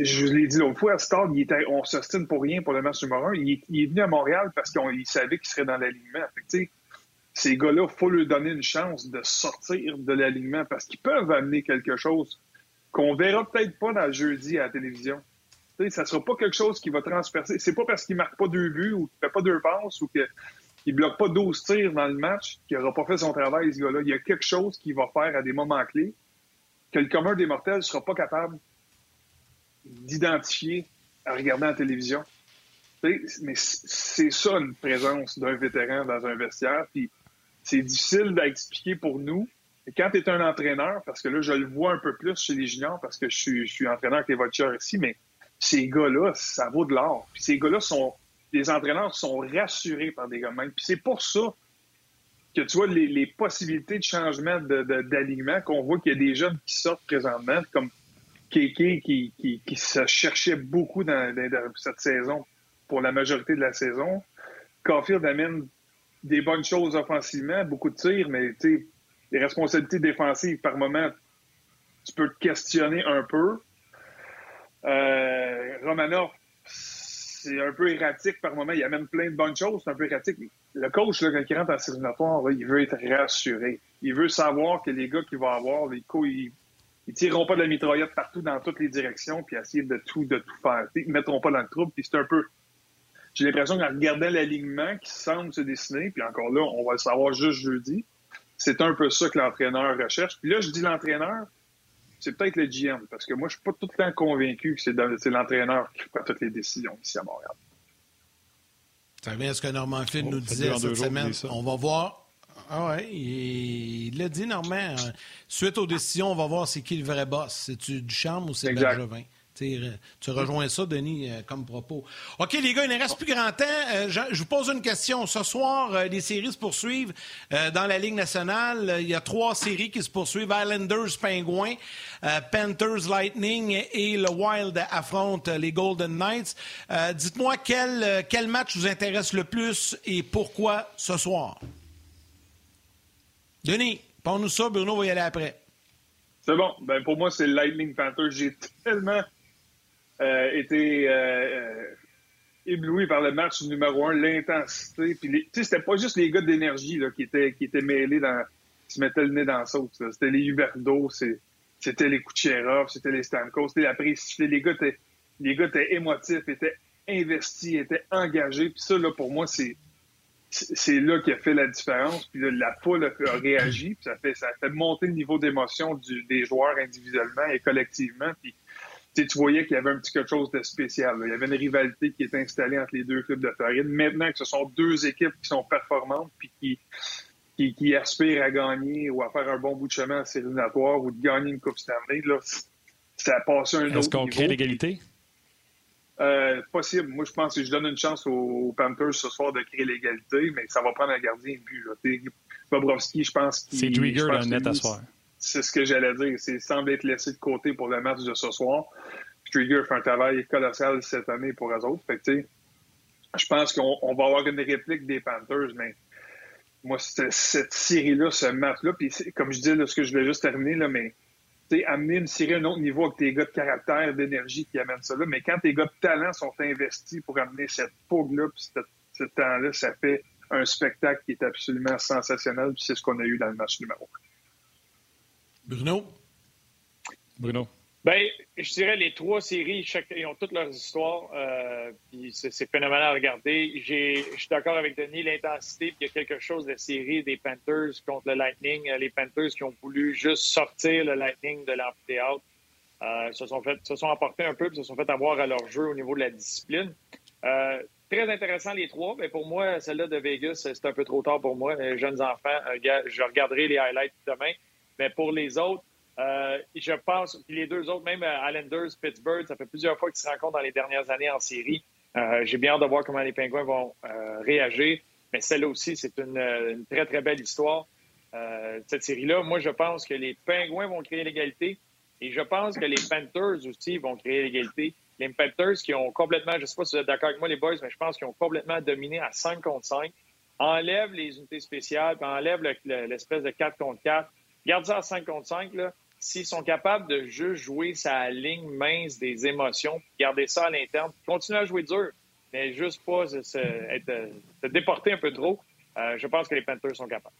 je l'ai dit l'autre fois, Stade, il était, on s'ostine pour rien pour le match numéro un. Il est, venu à Montréal parce qu'il savait qu'il serait dans l'alignement. Ces gars-là, il faut leur donner une chance de sortir de l'alignement parce qu'ils peuvent amener quelque chose qu'on verra peut-être pas dans le jeudi à la télévision. sais, ça sera pas quelque chose qui va transpercer. C'est pas parce qu'il marque pas deux buts ou qu'il fait pas deux passes ou que il bloque pas 12 tirs dans le match, qu'il n'aura pas fait son travail, ce gars-là. Il y a quelque chose qu'il va faire à des moments clés que le commun des mortels ne sera pas capable d'identifier à regarder la télévision. Mais c'est ça une présence d'un vétéran dans un vestiaire. Puis c'est difficile d'expliquer pour nous. Et quand tu es un entraîneur, parce que là, je le vois un peu plus chez les juniors, parce que je suis, je entraîneur avec les Vultures ici, mais ces gars-là, ça vaut de l'or. Puis ces gars-là sont les entraîneurs sont rassurés par des gars Puis c'est pour ça que tu vois les, possibilités de changement d'alignement, qu'on voit qu'il y a des jeunes qui sortent présentement, comme Kéké qui, qui, se cherchait beaucoup dans, cette saison pour la majorité de la saison. Caulfield amène des bonnes choses offensivement, beaucoup de tirs, mais les responsabilités défensives par moment, tu peux te questionner un peu. Euh, Romanov c'est un peu erratique par moment. Il y a même plein de bonnes choses, c'est un peu erratique. Le coach, là, quand il rentre en série il veut être rassuré. Il veut savoir que les gars qu'il va avoir, les coups, ils, ne tireront pas de la mitraillette partout dans toutes les directions, puis essayer de tout, de tout faire. Ils ne mettront pas dans le trouble, puis c'est un peu. J'ai l'impression qu'en regardant l'alignement qui semble se dessiner, puis encore là, on va le savoir juste jeudi, c'est un peu ça que l'entraîneur recherche. Puis là, je dis l'entraîneur, c'est peut-être le GM, parce que moi, je suis pas tout le temps convaincu que c'est l'entraîneur qui prend toutes les décisions ici à Montréal. Ça revient à ce que Normand Flynn nous disait cette semaine. On va voir. Ah ouais, il l'a dit, Normand. Hein. Suite aux décisions, on va voir c'est qui le vrai boss. C'est-tu Duchamp ou c'est Bergevin? Tu rejoins ça, Denis, euh, comme propos. OK, les gars, il ne reste plus grand temps. Euh, je, vous pose une question. Ce soir, euh, les séries se poursuivent dans la Ligue nationale. Il y a trois séries qui se poursuivent. Islanders, Penguins, Panthers, Lightning et le Wild affrontent les Golden Knights. Dites-moi quel, quel match vous intéresse le plus et pourquoi ce soir? Denis, prends-nous ça. Bruno va y aller après. C'est bon. Ben, pour moi, c'est Lightning Panthers. J'ai tellement été euh, euh, ébloui par le match numéro un, l'intensité. Puis c'était pas juste les gars d'énergie qui étaient qui étaient mêlés dans qui se mettaient le nez dans la sauce. C'était les Huberdo, c'était les Kucherov, c'était les Stamkos, c'était la prise. Les gars étaient les gars étaient émotifs, étaient investis, étaient engagés. Puis ça là pour moi c'est c'est là qui a fait la différence. Puis la foule a, réagi, puis ça fait ça a fait monter le niveau d'émotion des joueurs individuellement et collectivement. Puis tu voyais qu'il y avait un petit quelque chose de spécial. Il y avait une rivalité qui est installée entre les deux clubs de Floride. Maintenant que ce sont deux équipes qui sont performantes puis qui, qui, aspirent à gagner ou à faire un bon bout de chemin en série ou de gagner une Coupe Stanley, là, ça a passé un autre Est-ce qu'on crée l'égalité? Euh, possible. Moi, je pense que je donne une chance aux, Panthers ce soir de créer l'égalité, mais ça va prendre un gardien de but. Bobrovski, je pense qu'il... C'est Drieger le net à soir. C'est ce que j'allais dire. C'est semble être laissé de côté pour le match de ce soir. Trigger fait un travail colossal cette année pour eux autres. Fait je pense qu'on va avoir une réplique des Panthers, mais moi, cette série-là, ce match-là, comme je dis, ce que je voulais juste terminer, là, mais amener une série à un autre niveau avec tes gars de caractère, d'énergie qui amènent ça là. Mais quand tes gars de talent sont investis pour amener cette fougue-là, puis ce temps-là, ça fait un spectacle qui est absolument sensationnel. C'est ce qu'on a eu dans le match numéro 1. Bruno? Bruno. Ben, je dirais les trois séries, chaque, ils ont toutes leurs histoires. Euh, puis c'est phénoménal à regarder. Je suis d'accord avec Denis, l'intensité. Puis il y a quelque chose de série des Panthers contre le Lightning. Les Panthers qui ont voulu juste sortir le Lightning de l'amphithéâtre. Euh, se sont fait, se sont emportés un peu, puis se sont fait avoir à leur jeu au niveau de la discipline. Euh, très intéressant les trois, mais pour moi, celle-là de Vegas, c'est un peu trop tard pour moi. Les jeunes enfants, euh, je regarderai les highlights demain. Mais pour les autres, euh, je pense, puis les deux autres, même euh, Islanders, Pittsburgh, ça fait plusieurs fois qu'ils se rencontrent dans les dernières années en série. Euh, j'ai bien hâte de voir comment les Pingouins vont réagir. Mais celle-là aussi, c'est une, très, très belle histoire. cette série-là, moi, je pense que les Pingouins vont créer l'égalité. Et je pense que les Panthers aussi vont créer l'égalité. Les Panthers qui ont complètement, je ne sais pas si vous êtes d'accord avec moi, les boys, mais je pense qu'ils ont complètement dominé à 5 contre 5. Enlève les unités spéciales, puis enlève l'espèce de 4 contre 4. Garde ça à 5 contre 5, là s'ils sont capables de juste jouer sa ligne mince des émotions, garder ça à l'interne, continuer à jouer dur, mais juste pas se, être, déporter un peu trop, euh, je pense que les Panthers sont capables.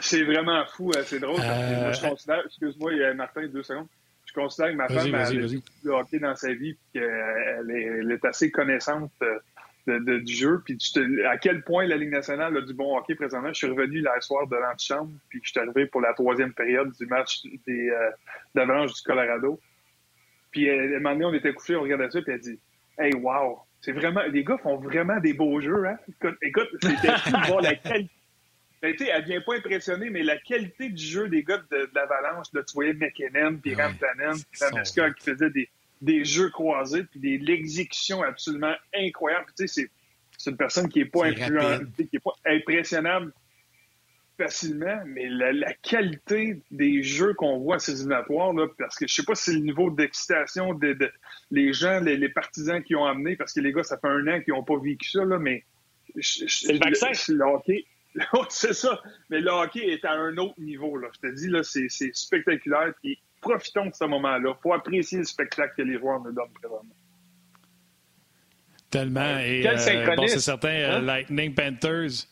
C'est vraiment fou, euh, c'est drôle. Euh, je considère, excuse-moi, il y a Martin, deux secondes. Je considère que ma femme a joué le hockey dans sa vie et qu'elle est, elle est assez connaissante du jeu. Puis à quel point la Ligue nationale a du bon hockey présentement. Je suis revenu hier soir de l'antichambre, puis je suis arrivé pour la troisième période du match des euh, du Colorado. Puis euh, à un moment donné, on était couchés, on regardait ça, puis elle dit Hey, wow! C'est vraiment. Les gars font vraiment des beaux jeux, hein? Écoute, c'était fou la qualité. Ben, elle vient pas impressionner, mais la qualité du jeu des gars de, l'Avalanche, de, tu voyais McKinnon, puis Rantanen, puis qui faisait des, des jeux croisés, puis des, l'exécution absolument incroyable. Tu sais, c'est, une personne qui n'est pas, qui est pas impressionnable facilement, mais la, qualité des jeux qu'on voit à ces éliminatoires, là, parce que je sais pas si c'est le niveau d'excitation des de, les gens, les, partisans qui ont amené, parce que les gars, ça fait un an qu'ils n'ont pas vécu ça, là, mais c'est le vaccin. Le, hockey, c'est ça, mais le hockey est à un autre niveau. Là. Je te dis, là, c'est, c'est spectaculaire. Puis profitons de ce moment-là. Il faut apprécier le spectacle que les joueurs nous donnent présentement. Tellement. Et, euh, bon, c'est certain, euh, hein? Lightning Panthers.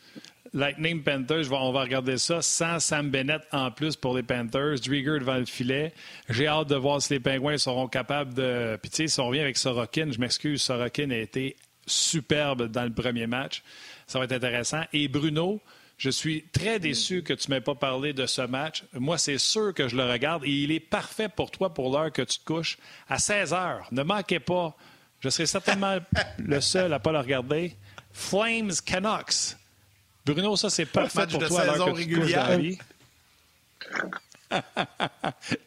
Lightning Panthers, on va regarder ça sans Sam Bennett en plus pour les Panthers. Drieger devant le filet. J'ai hâte de voir si les Pingouins seront capables de. Puis tu sais, si on revient avec Sorokin, je m'excuse, Sorokin a été superbe dans le premier match. Ça va être intéressant. Et Bruno, je suis très déçu que tu ne m'aies pas parlé de ce match. Moi, c'est sûr que je le regarde et il est parfait pour toi pour l'heure que tu te couches. À 16 heures, ne manquez pas. Je serai certainement le seul à ne pas le regarder. Flames Canucks. Bruno, ça, c'est parfait pour toi à l'heure que tu te couches dans.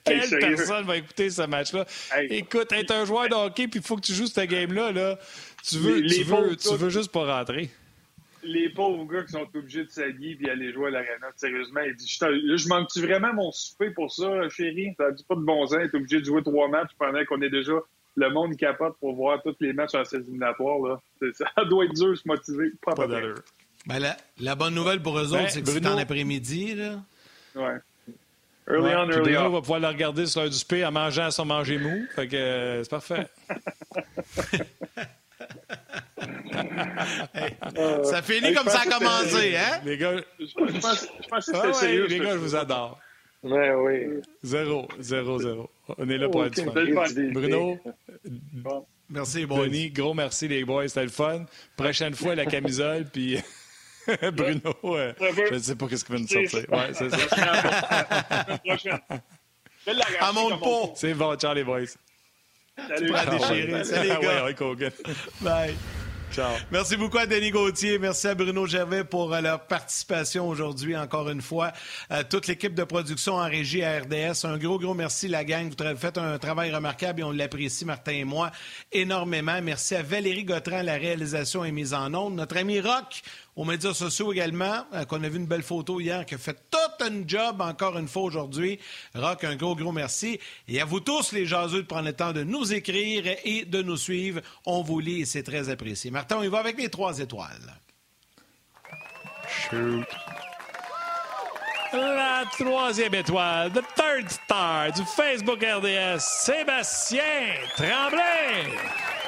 Quelle personne va écouter ce match-là? Écoute, être un joueur de hockey, puis il faut que tu joues cette game-là. Là. Tu veux, tu, veux, tu veux juste pas rentrer les pauvres gars qui sont obligés de s'habiller et aller jouer à l'arena, sérieusement, il dit Je manque-tu vraiment mon souper pour ça, chérie? Ça dit pas de bon sens, t'es obligé de jouer trois matchs pendant qu'on est déjà le monde capote pour voir tous les matchs en ces éliminatoires. Là. Ça doit être dur de se motiver. Pas, pas ben, la, la, bonne nouvelle pour eux autres, ben, c'est que c'est en après-midi. Là. Ouais. Early on, early Bruno va pouvoir le regarder sur l'heure du spé en mangeant son manger mou. Fait que euh, c'est parfait. ça finit comme ça a commencé, hein? Les gars, je pense, je pense que c'était ah sérieux. Les gars, je vous adore. Ouais, oui. Zéro, zéro, zéro. On est là pour être fun. Bruno, merci. Denis, gros merci, les boys. C'était le fun. Prochaine fois, la camisole, puis. Bruno, euh, je ne sais pas ce qu'il va nous sortir. Ouais, c'est ça. À mon pot. C'est bon, ciao les boys. Salut. Tu déchirer. Salut les gars. Ouais, Bye. Merci beaucoup à Denis Gauthier. Merci à Bruno Gervais pour euh, leur participation aujourd'hui, encore une fois. À toute l'équipe de production en régie à RDS. Un gros, gros merci, la gang. Vous avez fait un travail remarquable et on l'apprécie, Martin et moi, énormément. Merci à Valérie Gautran, la réalisation et mise en onde. Notre ami Rock, aux médias sociaux également, euh, qu'on a vu une belle photo hier, qui a fait tout un job encore une fois aujourd'hui. Rock, un gros, gros merci. Et à vous tous, les jaseux, de prendre le temps de nous écrire et de nous suivre. On vous lit et c'est très apprécié. Martin, on y va avec les trois étoiles. Shoot. La troisième étoile, the third star du Facebook RDS, Sébastien Tremblay.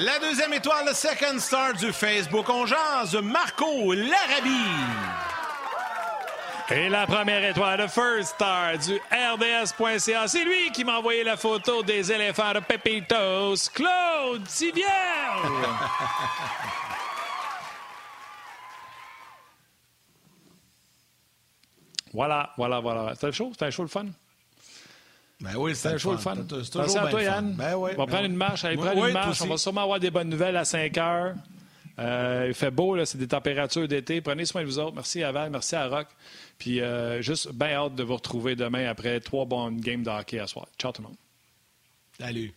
La deuxième étoile, le second star du Facebook, on jase, Marco Larabie. Et la première étoile, le first star du RDS.ca, c'est lui qui m'a envoyé la photo des éléphants de Pepitos, Claude Tivier. voilà, voilà, voilà. C'était chaud, c'était un show le fun? Ben oui, c'est un show le fun. Merci à toi, Yann. Ben oui, on va ben prendre oui. une marche. Allez, prendre Oui, une marche. On va sûrement avoir des bonnes nouvelles à 5 heures. Euh, il fait beau, là, c'est des températures d'été. Prenez soin de vous autres. Merci à Val, merci à Rock. Puis euh, juste bien hâte de vous retrouver demain après trois bonnes games de hockey à soir. Ciao tout le monde. Salut.